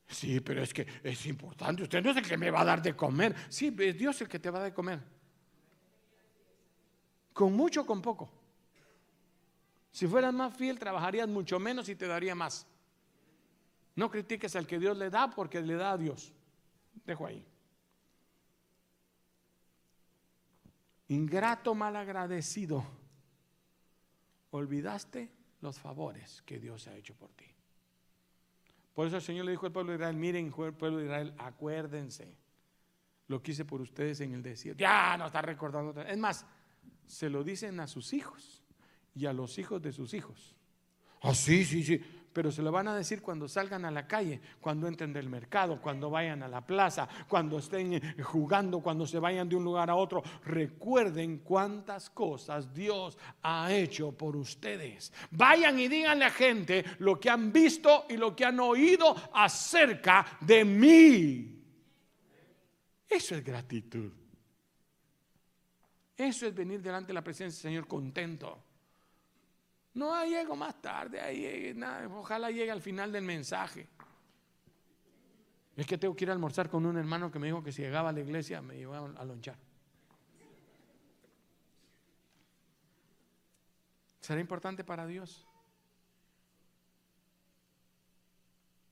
Sí, pero es que es importante. Usted no es el que me va a dar de comer. Sí, es Dios el que te va a dar de comer. Con mucho o con poco. Si fueras más fiel, trabajarías mucho menos y te daría más. No critiques al que Dios le da porque le da a Dios. Dejo ahí. Ingrato, malagradecido. Olvidaste los favores que Dios ha hecho por ti. Por eso el Señor le dijo al pueblo de Israel, miren, pueblo de Israel, acuérdense lo que hice por ustedes en el desierto. Ya no está recordando. Es más, se lo dicen a sus hijos y a los hijos de sus hijos. Ah, sí, sí, sí pero se lo van a decir cuando salgan a la calle, cuando entren del mercado, cuando vayan a la plaza, cuando estén jugando, cuando se vayan de un lugar a otro. Recuerden cuántas cosas Dios ha hecho por ustedes. Vayan y díganle a gente lo que han visto y lo que han oído acerca de mí. Eso es gratitud. Eso es venir delante de la presencia del Señor contento. No, llego más tarde, ahí nada, ojalá llegue al final del mensaje. Es que tengo que ir a almorzar con un hermano que me dijo que si llegaba a la iglesia me iba a lonchar. ¿Será importante para Dios?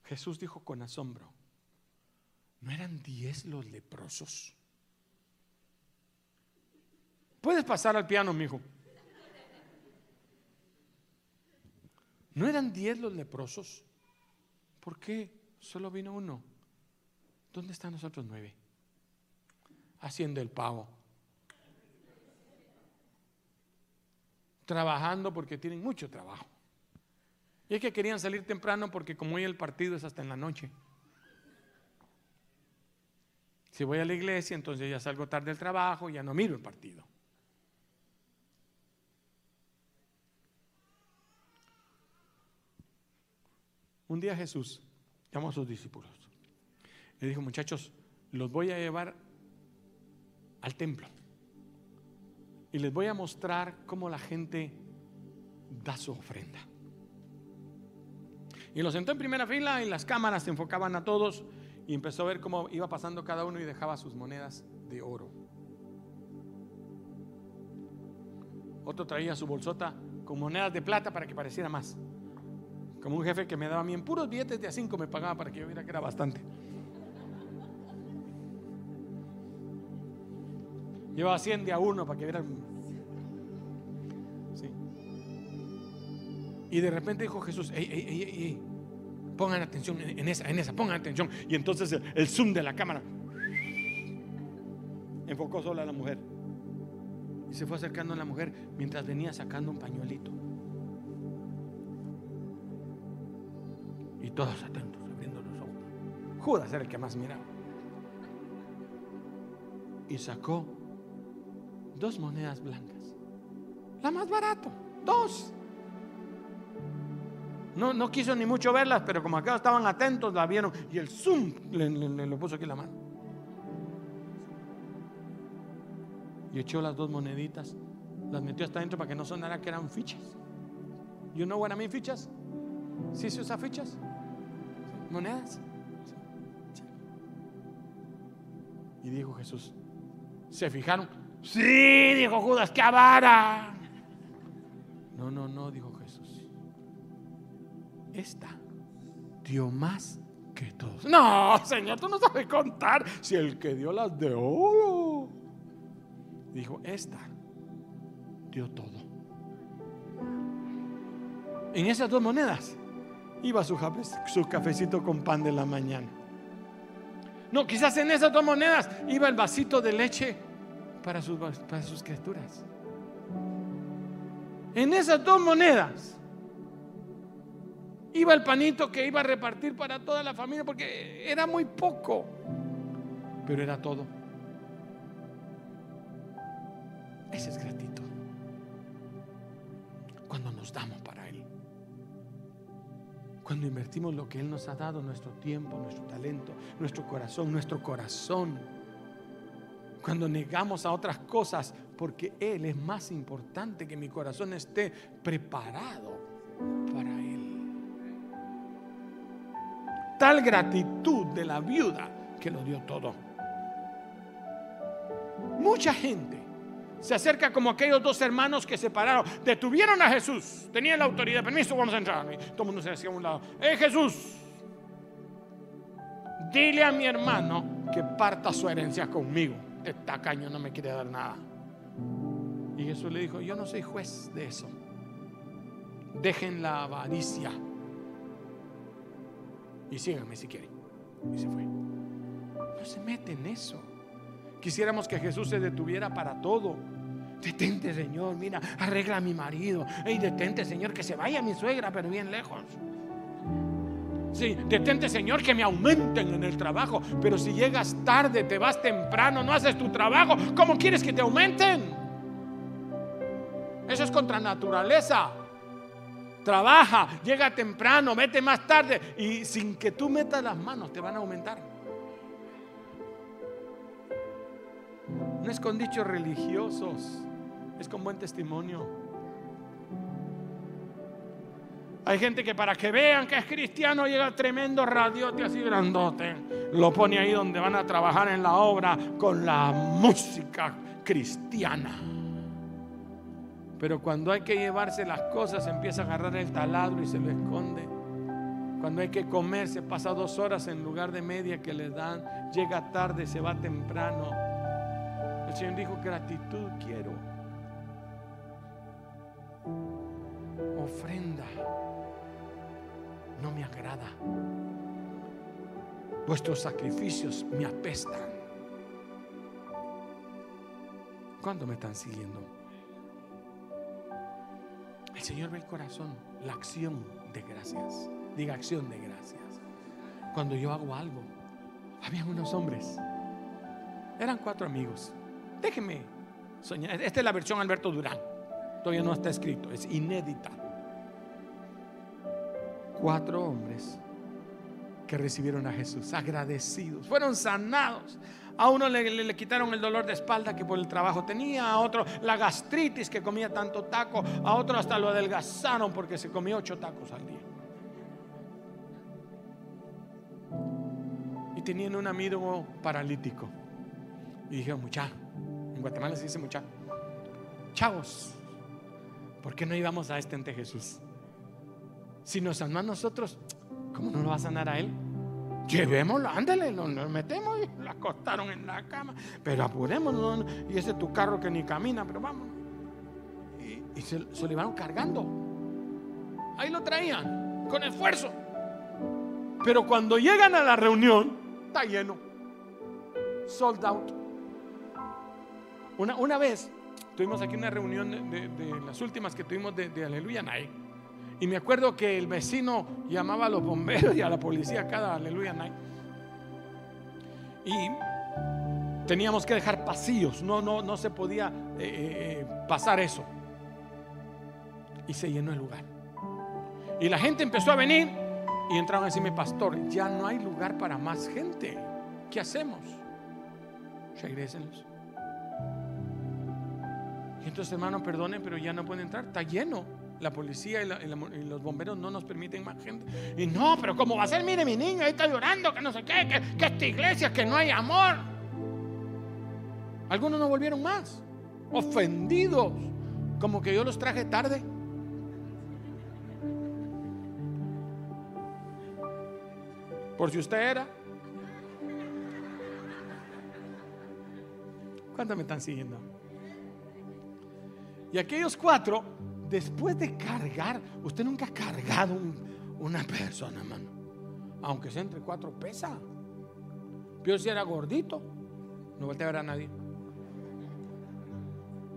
Jesús dijo con asombro, ¿no eran diez los leprosos? Puedes pasar al piano, mi hijo. ¿No eran diez los leprosos? ¿Por qué solo vino uno? ¿Dónde están los otros nueve? Haciendo el pago. Trabajando porque tienen mucho trabajo. Y es que querían salir temprano porque como hoy el partido es hasta en la noche. Si voy a la iglesia, entonces ya salgo tarde del trabajo, ya no miro el partido. Un día Jesús llamó a sus discípulos. Le dijo, muchachos, los voy a llevar al templo. Y les voy a mostrar cómo la gente da su ofrenda. Y los sentó en primera fila y las cámaras se enfocaban a todos y empezó a ver cómo iba pasando cada uno y dejaba sus monedas de oro. Otro traía su bolsota con monedas de plata para que pareciera más. Como un jefe que me daba a mí en puros billetes de a cinco me pagaba para que yo viera que era bastante. Llevaba 100 de a uno para que vieran. Sí. Y de repente dijo Jesús, ey, ey, ey, ey, pongan atención en esa, en esa, pongan atención. Y entonces el, zoom de la cámara enfocó solo a la mujer. Y se fue acercando a la mujer mientras venía sacando un pañuelito. Todos atentos, abriendo los ojos. Judas era el que más miraba. Y sacó dos monedas blancas. La más barato, dos. No, no quiso ni mucho verlas, pero como acá estaban atentos, la vieron y el zoom le, lo puso aquí la mano. Y echó las dos moneditas, las metió hasta adentro para que no sonara que eran fichas. You know what I fichas? ¿Sí se usa fichas? ¿Monedas? Y dijo Jesús, ¿se fijaron? Sí, dijo Judas, que avara. No, no, no, dijo Jesús. Esta dio más que todos. No, Señor, tú no sabes contar si el que dio las de oro. Dijo, esta dio todo. En esas dos monedas iba su, su cafecito con pan de la mañana. No, quizás en esas dos monedas iba el vasito de leche para sus, para sus criaturas. En esas dos monedas iba el panito que iba a repartir para toda la familia porque era muy poco, pero era todo. Esa es gratitud. Cuando nos damos para. Cuando invertimos lo que Él nos ha dado, nuestro tiempo, nuestro talento, nuestro corazón, nuestro corazón cuando negamos a otras cosas, porque Él es más importante que mi corazón esté preparado para Él. Tal gratitud de la viuda que lo dio todo. Mucha gente se acerca como aquellos dos hermanos que se pararon, detuvieron a Jesús, tenían la autoridad, permiso, vamos a entrar. todo el mundo se hacía a un lado. ¡Eh, Jesús! Dile a mi hermano que parta su herencia conmigo este tacaño no me quiere dar nada. Y Jesús le dijo, yo no soy juez de eso. Dejen la avaricia. Y síganme si quieren. Y se fue. No se mete en eso. Quisiéramos que Jesús se detuviera para todo. Detente, Señor, mira, arregla a mi marido. Ey, detente, Señor, que se vaya mi suegra, pero bien lejos. Sí, detente, Señor, que me aumenten en el trabajo. Pero si llegas tarde, te vas temprano, no haces tu trabajo, ¿cómo quieres que te aumenten? Eso es contra naturaleza. Trabaja, llega temprano, vete más tarde y sin que tú metas las manos te van a aumentar. No es con dichos religiosos, es con buen testimonio. Hay gente que para que vean que es cristiano llega tremendo radiote así grandote. Lo pone ahí donde van a trabajar en la obra con la música cristiana. Pero cuando hay que llevarse las cosas, empieza a agarrar el taladro y se lo esconde. Cuando hay que comer, se pasa dos horas en lugar de media que le dan. Llega tarde, se va temprano. El Señor dijo, gratitud quiero. Ofrenda no me agrada. Vuestros sacrificios me apestan. ¿Cuándo me están siguiendo? El Señor ve el corazón, la acción de gracias. Diga acción de gracias. Cuando yo hago algo, habían unos hombres, eran cuatro amigos. Déjenme soñar. Esta es la versión Alberto Durán. Todavía no está escrito, es inédita. Cuatro hombres que recibieron a Jesús, agradecidos, fueron sanados. A uno le, le- quitaron el dolor de espalda que por el trabajo tenía, a otro la gastritis que comía tanto taco, a otro hasta lo adelgazaron porque se comía ocho tacos al día. Y tenían un amigo paralítico. Y dijeron, mucha, en Guatemala se dice mucha, chavos, ¿por qué no íbamos a este ante Jesús? Si nos sanó a nosotros, ¿cómo no lo va a sanar a él? Llevémoslo, ándale, lo, lo metemos y lo acostaron en la cama. Pero apurémonos, y ese es tu carro que ni camina, pero vamos. Y, se, se lo iban cargando. Ahí lo traían, con esfuerzo. Pero cuando llegan a la reunión, está lleno. Sold out. Una, una vez tuvimos aquí una reunión de, las últimas que tuvimos de, de Aleluya Night. Y me acuerdo que el vecino llamaba a los bomberos y a la policía cada Aleluya Night. Y teníamos que dejar pasillos, no, no, no se podía eh, eh, eh, pasar eso. Y se llenó el lugar. Y la gente empezó a venir y entraron a decirme, pastor, ya no hay lugar para más gente. ¿Qué hacemos? Regrésenlos. Y entonces, hermano, perdonen, pero ya no pueden entrar. Está lleno. La policía y, los bomberos no nos permiten más gente. Y no, pero ¿cómo va a ser? Mire, mi niño ahí está llorando, que no sé qué, que, que esta iglesia, que no hay amor. Algunos no volvieron más. Ofendidos. Como que yo los traje tarde. Por si usted era. ¿Cuántos me están siguiendo? Y aquellos cuatro, después de cargar, usted nunca ha cargado un- una persona, mano. Aunque sea entre cuatro pesa. Yo si era gordito, no volteé a ver a nadie.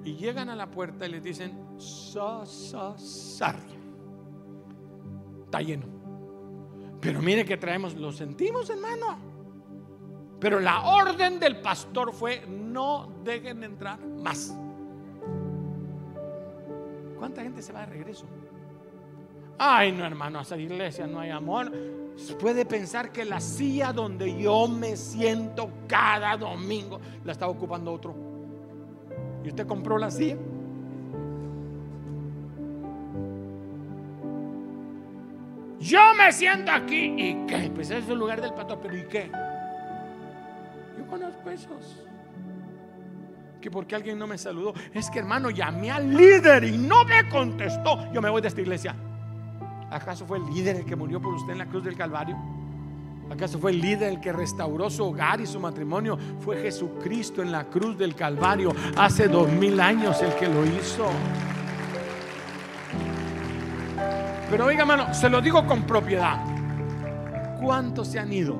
Y llegan a la puerta y les dicen, so, so, sorry. Está lleno. Pero mire que traemos, lo sentimos, hermano. Pero la orden del pastor fue, no dejen entrar más. ¿Cuánta gente se va de regreso? Ay, no, hermano, a esa iglesia no hay amor. Puede pensar que la silla donde yo me siento cada domingo la está ocupando otro. ¿Y usted compró la silla? Yo me siento aquí. ¿Y qué? Pues ese es el lugar del pastor, pero ¿y qué? Yo conozco esos. Que porque alguien no me saludó. Es que hermano, llamé al líder y no me contestó. Yo me voy de esta iglesia. ¿Acaso fue el líder el que murió por usted en la cruz del Calvario? ¿Acaso fue el líder el que restauró su hogar y su matrimonio? Fue Jesucristo en la cruz del Calvario hace dos mil años el que lo hizo. Pero oiga, hermano, se lo digo con propiedad. ¿Cuántos se han ido?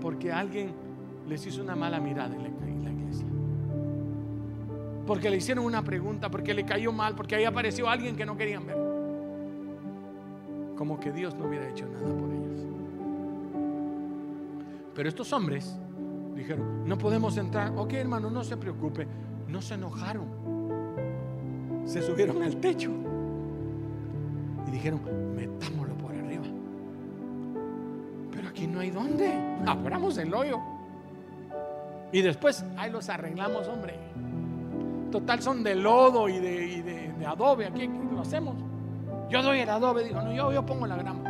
Porque alguien les hizo una mala mirada en la, iglesia. Porque le hicieron una pregunta, porque le cayó mal, porque ahí apareció alguien que no querían ver. Como que Dios no hubiera hecho nada por ellos. Pero estos hombres dijeron, no podemos entrar. Ok, hermano, no se preocupe. No se enojaron. Se subieron al techo. Y dijeron, metámoslo por arriba. Pero aquí no hay dónde. Abramos el hoyo. Y después, ahí los arreglamos, hombre. Total, son de lodo y de, adobe. Aquí, lo hacemos. Yo doy el adobe. Digo, no, yo, pongo la grama.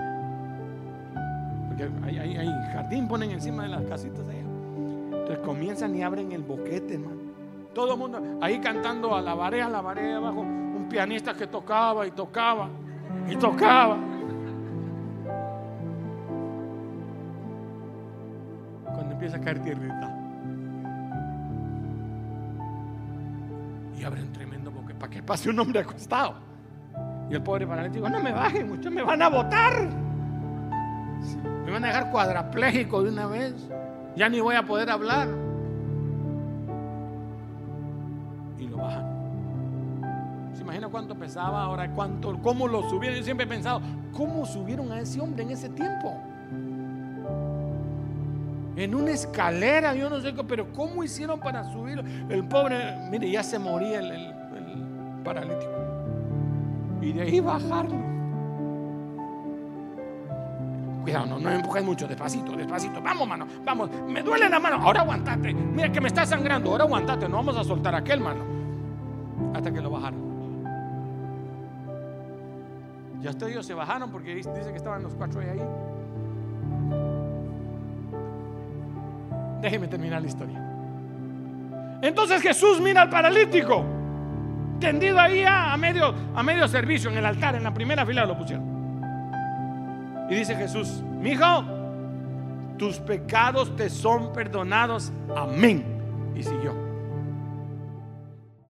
Porque hay, jardín, ponen encima de las casitas allá. Entonces comienzan y abren el boquete, hermano. Todo el mundo ahí cantando a la barea, a la barea abajo. Un pianista que tocaba y tocaba y tocaba. Cuando empieza a caer tierrita. Y abren tremendo boquete para que pase un hombre acostado. Y el pobre paralítico, no me bajen, ustedes me van a botar. Me van a dejar cuadrapléjico de una vez. Ya ni voy a poder hablar. Y lo bajan. ¿Se imagina cuánto pesaba, ahora cuánto, cómo lo subieron. Yo siempre he pensado, ¿cómo subieron a ese hombre en ese tiempo? En una escalera, yo no sé, pero ¿cómo hicieron para subir? El pobre, mire, ya se moría el, paralítico. Y de ahí bajarlo. Cuidado, no, no empujes mucho, despacito, despacito. Vamos, mano, vamos. Me duele la mano. Ahora aguantate. Mira que me está sangrando. Ahora aguantate. No vamos a soltar aquel, mano. Hasta que lo bajaron. Ya ustedes ellos se bajaron porque dice que estaban los cuatro ahí. Déjeme terminar la historia. Entonces Jesús mira al paralítico, tendido ahí a medio, a medio servicio en el altar, en la primera fila lo pusieron. Y dice Jesús, mi hijo, tus pecados te son perdonados. Amén. Y siguió.